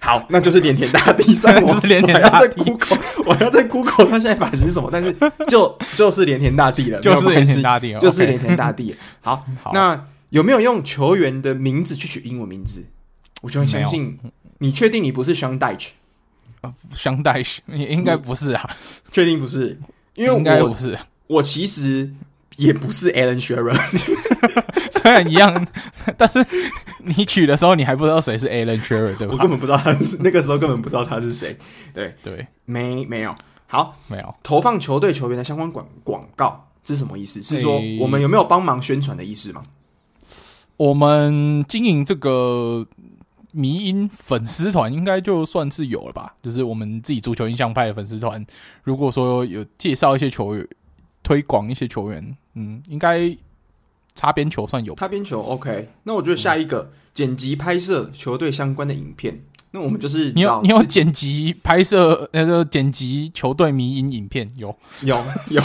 好，那就是连田大地算 我，就是连田大地。我要在 Google，我要在 Google 他现在发型是什么？但是就就是连田大地了，就是连田大地，就是连田大地。好，好，那有没有用球员的名字去取英文名字？我就很相信，你确定你不是 Sean Dyche？Sean Dyche 应该不是啊，确定不是？因为我应该不是，我其实也不是 Alan Shearer。虽然一样，但是你取的时候，你还不知道谁是 Alan Shearer，对吧？我根本不知道他是那个时候根本不知道他是谁。对对，没没有好没有投放球队球员的相关广广告，这是什么意思？是说我们有没有帮忙宣传的意思吗？我们经营这个迷音粉丝团，应该就算是有了吧？就是我们自己足球印象派的粉丝团，如果说有介绍一些球员，推广一些球员，嗯，应该。擦边球算有，擦边球 OK。那我觉得下一个、嗯、剪辑拍摄球队相关的影片，那我们就是你有你有剪辑拍摄那个剪辑球队迷因影片有 有有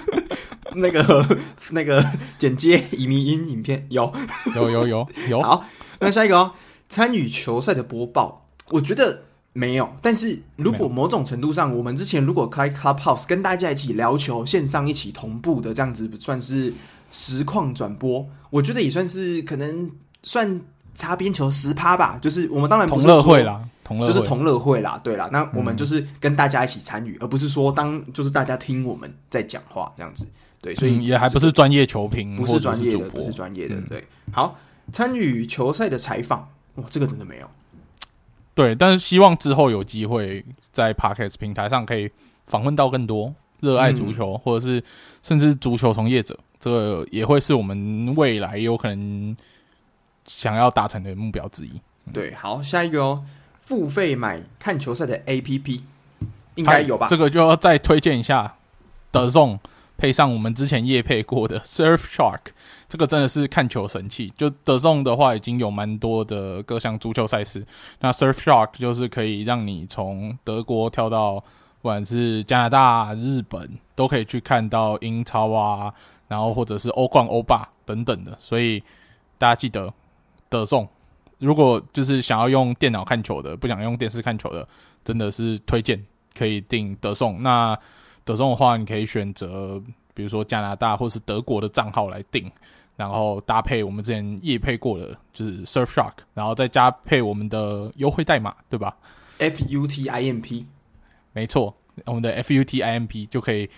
那个那个剪接以迷音影片有有有有有。好，那下一个哦，参与球赛的播报，我觉得没有。但是如果某种程度上，我们之前如果开 Clubhouse 跟大家一起聊球，线上一起同步的这样子，算是。实况转播，我觉得也算是可能算擦边球十趴吧。就是我们当然不是同乐会啦，同乐就是同乐会啦，对啦。那我们就是跟大家一起参与，嗯，而不是说当就是大家听我们在讲话这样子。对，所以，嗯，也还不是专业球评，不是专业的，不是专业的。对，好，参与球赛的采访，哇，这个真的没有。对，但是希望之后有机会在 Podcast 平台上可以访问到更多热爱足球，嗯，或者是甚至足球从业者。这个也会是我们未来有可能想要达成的目标之一。对，好，下一个哦，付费买看球赛的 APP 应该有吧？这个就要再推荐一下，The Zone 配上我们之前夜配过的 Surfshark，这个真的是看球神器。就 The Zone 的话，已经有蛮多的各项足球赛事。那 Surfshark 就是可以让你从德国跳到不管是加拿大、日本，都可以去看到英超啊。然后或者是欧冠、欧霸等等的，所以大家记得 The Zone。如果就是想要用电脑看球的，不想用电视看球的，真的是推荐可以订 The Zone。那 The Zone 的话，你可以选择比如说加拿大或是德国的账号来订，然后搭配我们之前夜配过的，就是 Surfshark，然后再加配我们的优惠代码，对吧？F U T I M P，没错，我们的 F U T I M P 就可以。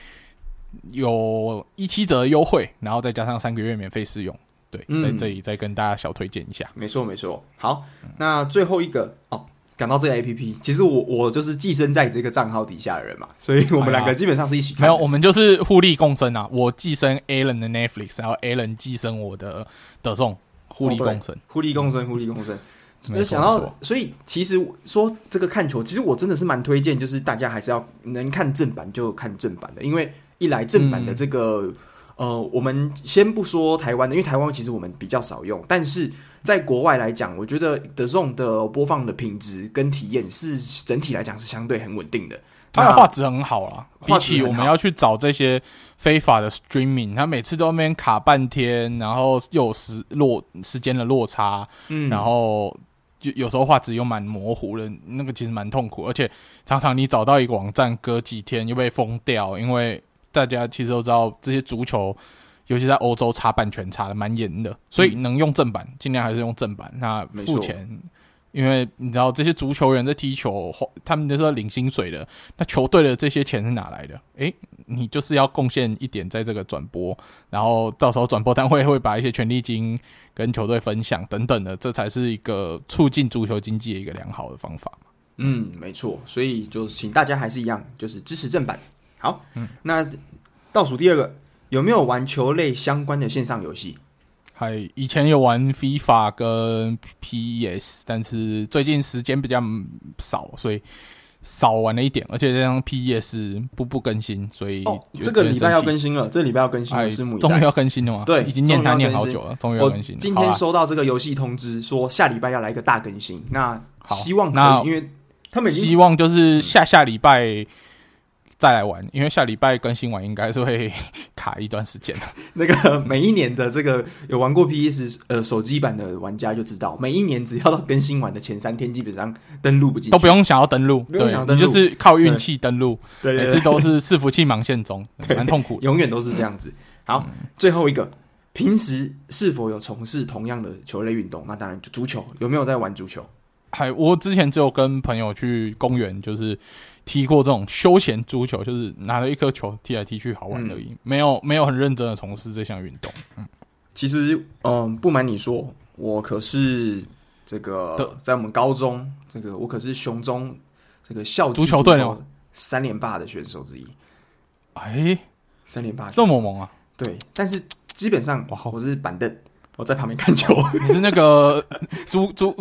有一七折优惠，然后再加上三个月免费试用，对，嗯、在这里再跟大家小推荐一下。没错，没错。好，那最后一个哦，讲到这个 APP，其实我我就是寄生在这个账号底下的人嘛，所以我们两个基本上是一起看、哎。没有，我们就是互利共生啊！我寄生 Alan 的 Netflix，然后 Alan 寄生我的 The Zone，互利共生，互利共生，互利共生。就想到，所以其实说这个看球，其实我真的是蛮推荐，就是大家还是要能看正版就看正版的，因为一来正版的这个、嗯、呃，我们先不说台湾的，因为台湾其实我们比较少用，但是在国外来讲，我觉得 DAZN 的播放的品质跟体验是整体来讲是相对很稳定的。它的画质很好啦，比起我们要去找这些非法的 streaming，它每次都那边卡半天，然后又有时落时间的落差，嗯，然后就有时候画质又蛮模糊的，那个其实蛮痛苦，而且常常你找到一个网站，隔几天又被封掉，因为大家其实都知道这些足球，尤其在欧洲查版权查的蛮严的，所以能用正版尽量还是用正版，那付钱。因为你知道这些足球员在踢球，他们都是要领薪水的。那球队的这些钱是哪来的？诶，你就是要贡献一点在这个转播，然后到时候转播单位会把一些权利金跟球队分享等等的，这才是一个促进足球经济的一个良好的方法。嗯，没错。所以就请大家还是一样，就是支持正版。好，嗯，那倒数第二个，有没有玩球类相关的线上游戏？还以前有玩 FIFA 跟 PES，但是最近时间比较少，所以少玩了一点。而且这张 PS 步步更新，所以哦，这个礼拜要更新了，这个礼拜要更新了，拭目以待。终于要更新了吗？对，已经念他念好久了，终于要更新。今天收到这个游戏通知，说下礼拜要来一个大更新。那希望可以，因为他们希望就是下下礼拜。再来玩，因为下礼拜更新完应该是会 卡一段时间。那个每一年的这个有玩过 PS 呃手机版的玩家就知道，每一年只要到更新完的前三天，基本上登录不进，都不用想要登录，不用想登录，就是靠运气登录，对，每次都是伺服器忙线中，蛮痛苦，永远都是这样子。好，嗯、最后一个，平时是否有从事同样的球类运动？那当然就足球，有没有在玩足球？还我之前只有跟朋友去公园，就是。踢过这种休闲足球，就是拿了一颗球踢来踢去，好玩而已，嗯、没有没有很认真的从事这项运动。嗯，其实，嗯，不瞒你说，我可是这个在我们高中，这个我可是雄中这个校足球队三连霸的选手之一。哎，三连霸这么猛啊？对，但是基本上我是板凳。我在旁边看球，你是那个 诸诸，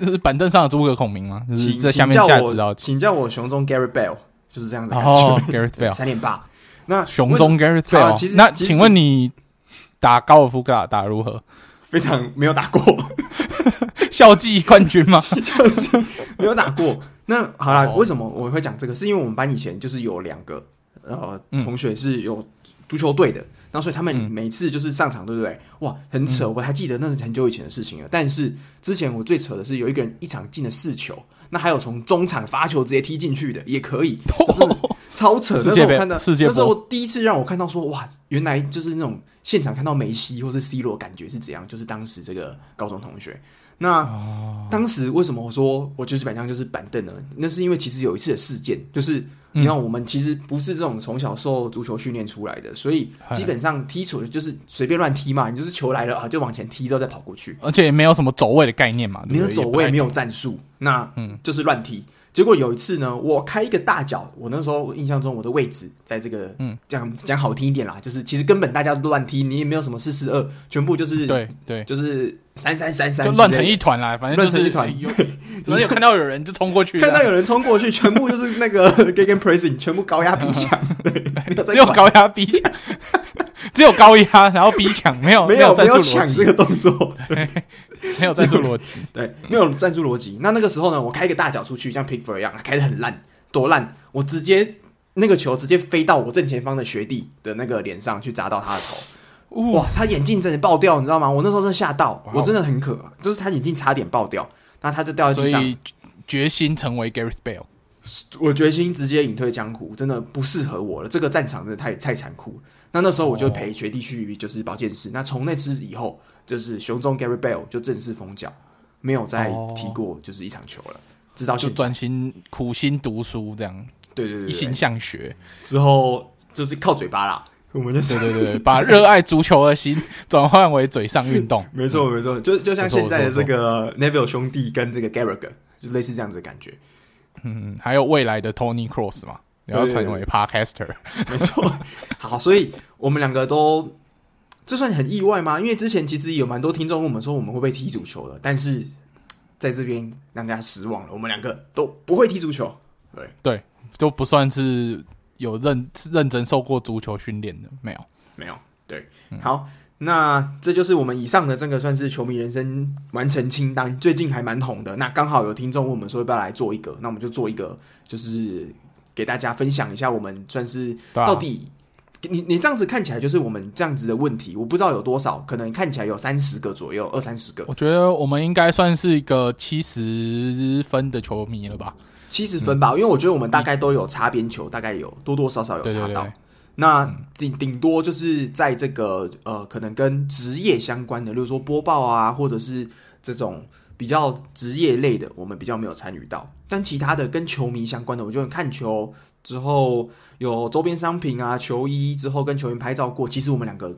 就是板凳上的诸葛孔明吗？就是在下面架子啊，请叫我熊中 Gareth Bale，就是这样子。哦，Gareth Bale 三点八。那熊中 Gareth Bale，其实那请问你打高尔夫打打如何？非常没有打过，校际冠军吗？没有打过。那好了，为什么我会讲这个？是因为我们班以前就是有两个呃同学是有足球队的。然后，所以他们每次就是上场，对不对？哇，很扯！我还记得那是很久以前的事情了。但是之前我最扯的是，有一个人一场进了四球，那还有从中场发球直接踢进去的，也可以，超扯！那时候我看到，那时候第一次让我看到说，哇，原来就是那种现场看到梅西或是 C 罗，感觉是怎样？就是当时这个高中同学。那当时为什么我说我就是基本上就是板凳呢？那是因为其实有一次的事件，就是。你看，我们其实不是这种从小受足球训练出来的，所以基本上踢球就是随便乱踢嘛。你就是球来了啊，就往前踢，之后再跑过去，而且也没有什么走位的概念嘛，没有走位，没有战术，那嗯，就是乱踢。结果有一次呢，我开一个大脚，我那时候印象中我的位置在这个，嗯，讲讲好听一点啦，就是其实根本大家都乱踢，你也没有什么四四二，全部就是对对，就是三三三三，就乱成一团啦，反正乱成一团。怎么有看到有人就冲过去，看到有人冲过去，全部就是那个 gegenpressing，全部高压逼抢，对，只有高压逼抢，只有高压，然后逼抢，没有没有没有抢这个动作。没有战术逻辑，对，没有战术逻辑。那那个时候呢，我开一个大脚出去，像 Pickford 一样，开的很烂，多烂！我直接那个球直接飞到我正前方的学弟的那个脸上去砸到他的头，哇！他眼镜真的爆掉，你知道吗？我那时候真的吓到，我真的很可，就是他眼镜差点爆掉，那他就掉在地上。所以决心成为 Gareth Bale，我决心直接隐退江湖，真的不适合我了。这个战场真的太太残酷。那那时候我就陪学弟去就是保健室。那从那次以后。就是雄中 Gareth Bale 就正式封脚，没有再踢过就是一场球了，哦、直到就专心苦心读书这样，对对对，一心向学。之后就是靠嘴巴啦，我们就对对对，把热爱足球的心转换为嘴上运动，没错没错，就就像现在的这个 Neville 兄弟跟这个 Garager，就类似这样子的感觉，嗯，还有未来的 Tony Cross 嘛，然后成为 Podcaster，没错，好，所以我们两个都。这算很意外吗？因为之前其实有蛮多听众问我们说，我们会不会踢足球的，但是在这边让大家失望了。我们两个都不会踢足球，对对，都不算是有认认真受过足球训练的，没有没有。对，嗯、好，那这就是我们以上的这个算是球迷人生完成清单，最近还蛮红的。那刚好有听众问我们说要不要来做一个，那我们就做一个，就是给大家分享一下我们算是到底。你你这样子看起来就是我们这样子的问题，我不知道有多少，可能看起来有三十个左右，二三十个。我觉得我们应该算是一个七十分的球迷了吧？七十分吧，嗯、因为我觉得我们大概都有擦边球，大概有多多少少有擦到。那顶顶多就是在这个呃，可能跟职业相关的，例如说播报啊，或者是这种比较职业类的，我们比较没有参与到。但其他的跟球迷相关的，我就看球。之后有周边商品啊，球衣之后跟球员拍照过，其实我们两个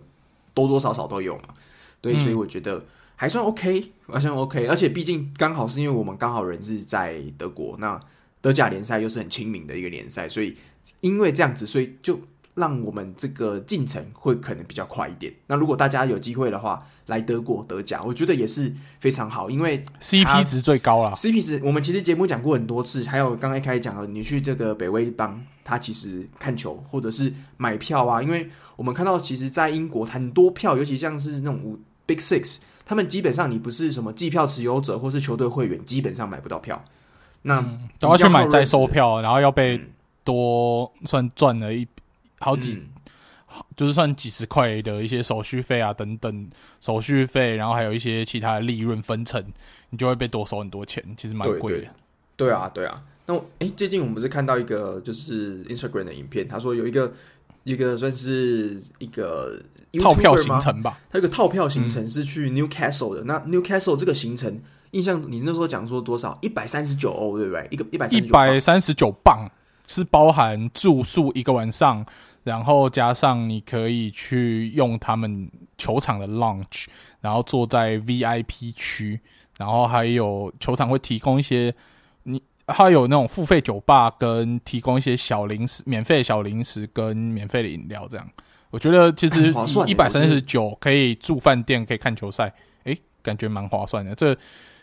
多多少少都有嘛，对，所以我觉得还算 OK，还算 OK，而且毕竟刚好是因为我们刚好人是在德国，那德甲联赛又是很亲民的一个联赛，所以因为这样子，所以就。让我们这个进程会可能比较快一点。那如果大家有机会的话，来德国德甲，我觉得也是非常好，因为 CP 值最高了。CP 值，我们其实节目讲过很多次，还有刚才开始讲了，你去这个北威邦，他其实看球或者是买票啊，因为我们看到其实，在英国很多票，尤其像是那种五 Big Six，他们基本上你不是什么季票持有者或是球队会员，基本上买不到票。那、嗯、都要去买再售票，然后要被多算赚了一。好几，嗯、就是算几十块的一些手续费啊，等等手续费，然后还有一些其他的利润分成，你就会被多收很多钱，其实蛮贵的。对，对啊，对啊。那哎、欸，最近我们不是看到一个就是 Instagram 的影片，他说有一个一个算是一个套票行程吧，他有个套票行程是去 Newcastle 的。嗯、那 Newcastle 这个行程，印象你那时候讲说多少？一百三十九欧，对不对？一个一百一百三十九镑是包含住宿一个晚上。然后加上你可以去用他们球场的 lunch，然后坐在 VIP 区，然后还有球场会提供一些你，还有那种付费酒吧跟提供一些小零食、免费小零食跟免费的饮料，这样我觉得其实一百三十九可以住饭店，可以看球赛，诶，感觉蛮划算的。这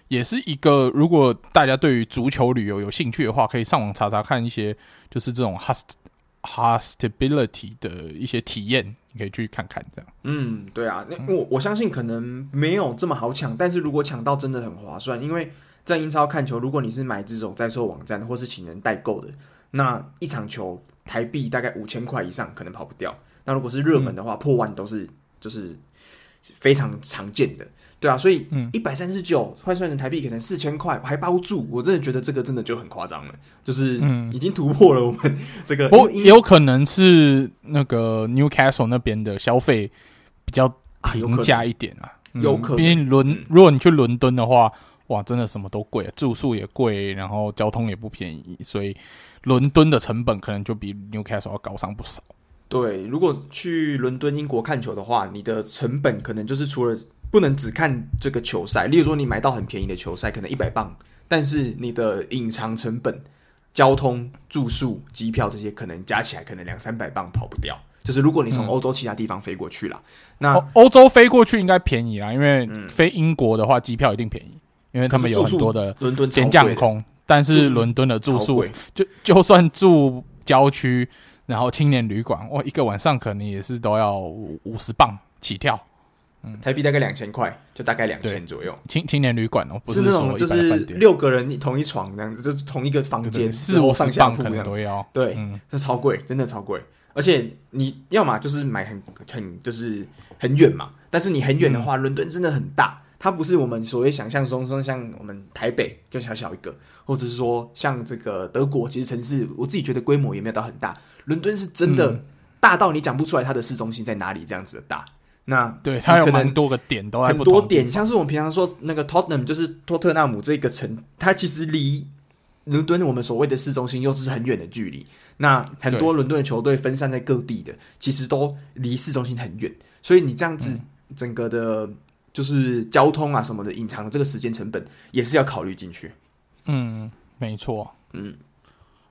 也是一个如果大家对于足球旅游有兴趣的话，可以上网查查看一些，就是这种 host。hostability 的一些体验，你可以去看看，这样。嗯，对啊，那我我相信可能没有这么好抢，但是如果抢到真的很划算，因为在英超看球，如果你是买这种在售网站或是请人代购的，那一场球台币大概五千块以上可能跑不掉。那如果是热门的话，嗯、破万都是就是非常常见的。对啊，所以一百三十九换算成台币可能四千块还包住，我真的觉得这个真的就很夸张了，就是已经突破了我们这个。不，也有可能是那个 Newcastle 那边的消费比较平价一点啊，有可能。毕竟伦，如果你去伦敦的话，哇，真的什么都贵，住宿也贵，然后交通也不便宜，所以伦敦的成本可能就比 Newcastle 要高上不少。对，如果去伦敦、英国看球的话，你的成本可能就是除了。不能只看这个球赛，例如说你买到很便宜的球赛，可能一百磅，但是你的隐藏成本、交通、住宿、机票这些，可能加起来可能两三百磅跑不掉。就是如果你从欧洲其他地方飞过去啦，嗯、那欧洲飞过去应该便宜啦，因为飞英国的话，机票一定便宜，因为他们有很多的伦敦廉价空。但是伦敦的住宿，就就算住郊区，然后青年旅馆，哇，一个晚上可能也是都要五十磅起跳。台币大概两千块，就大概两千左右。青青年旅馆哦，不是那种就是六个人同一床这样子，就是同一个房间，四五上下铺都要。对，嗯，这超贵，真的超贵。而且你要么就是买很很就是很远嘛，但是你很远的话，伦敦真的很大，它不是我们所谓想象中说像我们台北就小小一个，或者是说像这个德国，其实城市我自己觉得规模也没有到很大，伦敦是真的大到你讲不出来它的市中心在哪里这样子的大。那对，它有蛮多个点，都很多点，像是我们平常说那个 Tottenham，就是托特纳姆这个城，它其实离伦敦我们所谓的市中心又是很远的距离。那很多伦敦的球队分散在各地的，其实都离市中心很远。所以你这样子整个的，就是交通啊什么的，隐藏的这个时间成本也是要考虑进去。嗯，没错。嗯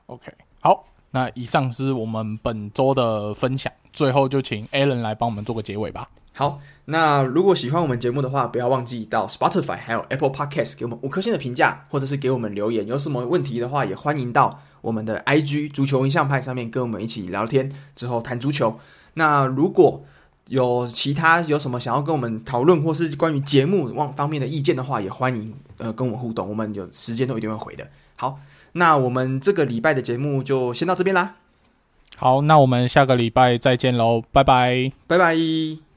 ，OK，好，那以上是我们本周的分享，最后就请 Alan 来帮我们做个结尾吧。好，那如果喜欢我们节目的话，不要忘记到 Spotify 还有 Apple Podcast 给我们五颗星的评价，或者是给我们留言。有什么问题的话，也欢迎到我们的 IG 足球印象派上面跟我们一起聊天，之后谈足球。那如果有其他有什么想要跟我们讨论，或是关于节目方方面的意见的话，也欢迎呃跟我们互动，我们有时间都一定会回的。好，那我们这个礼拜的节目就先到这边啦。好，那我们下个礼拜再见喽，拜拜，拜拜。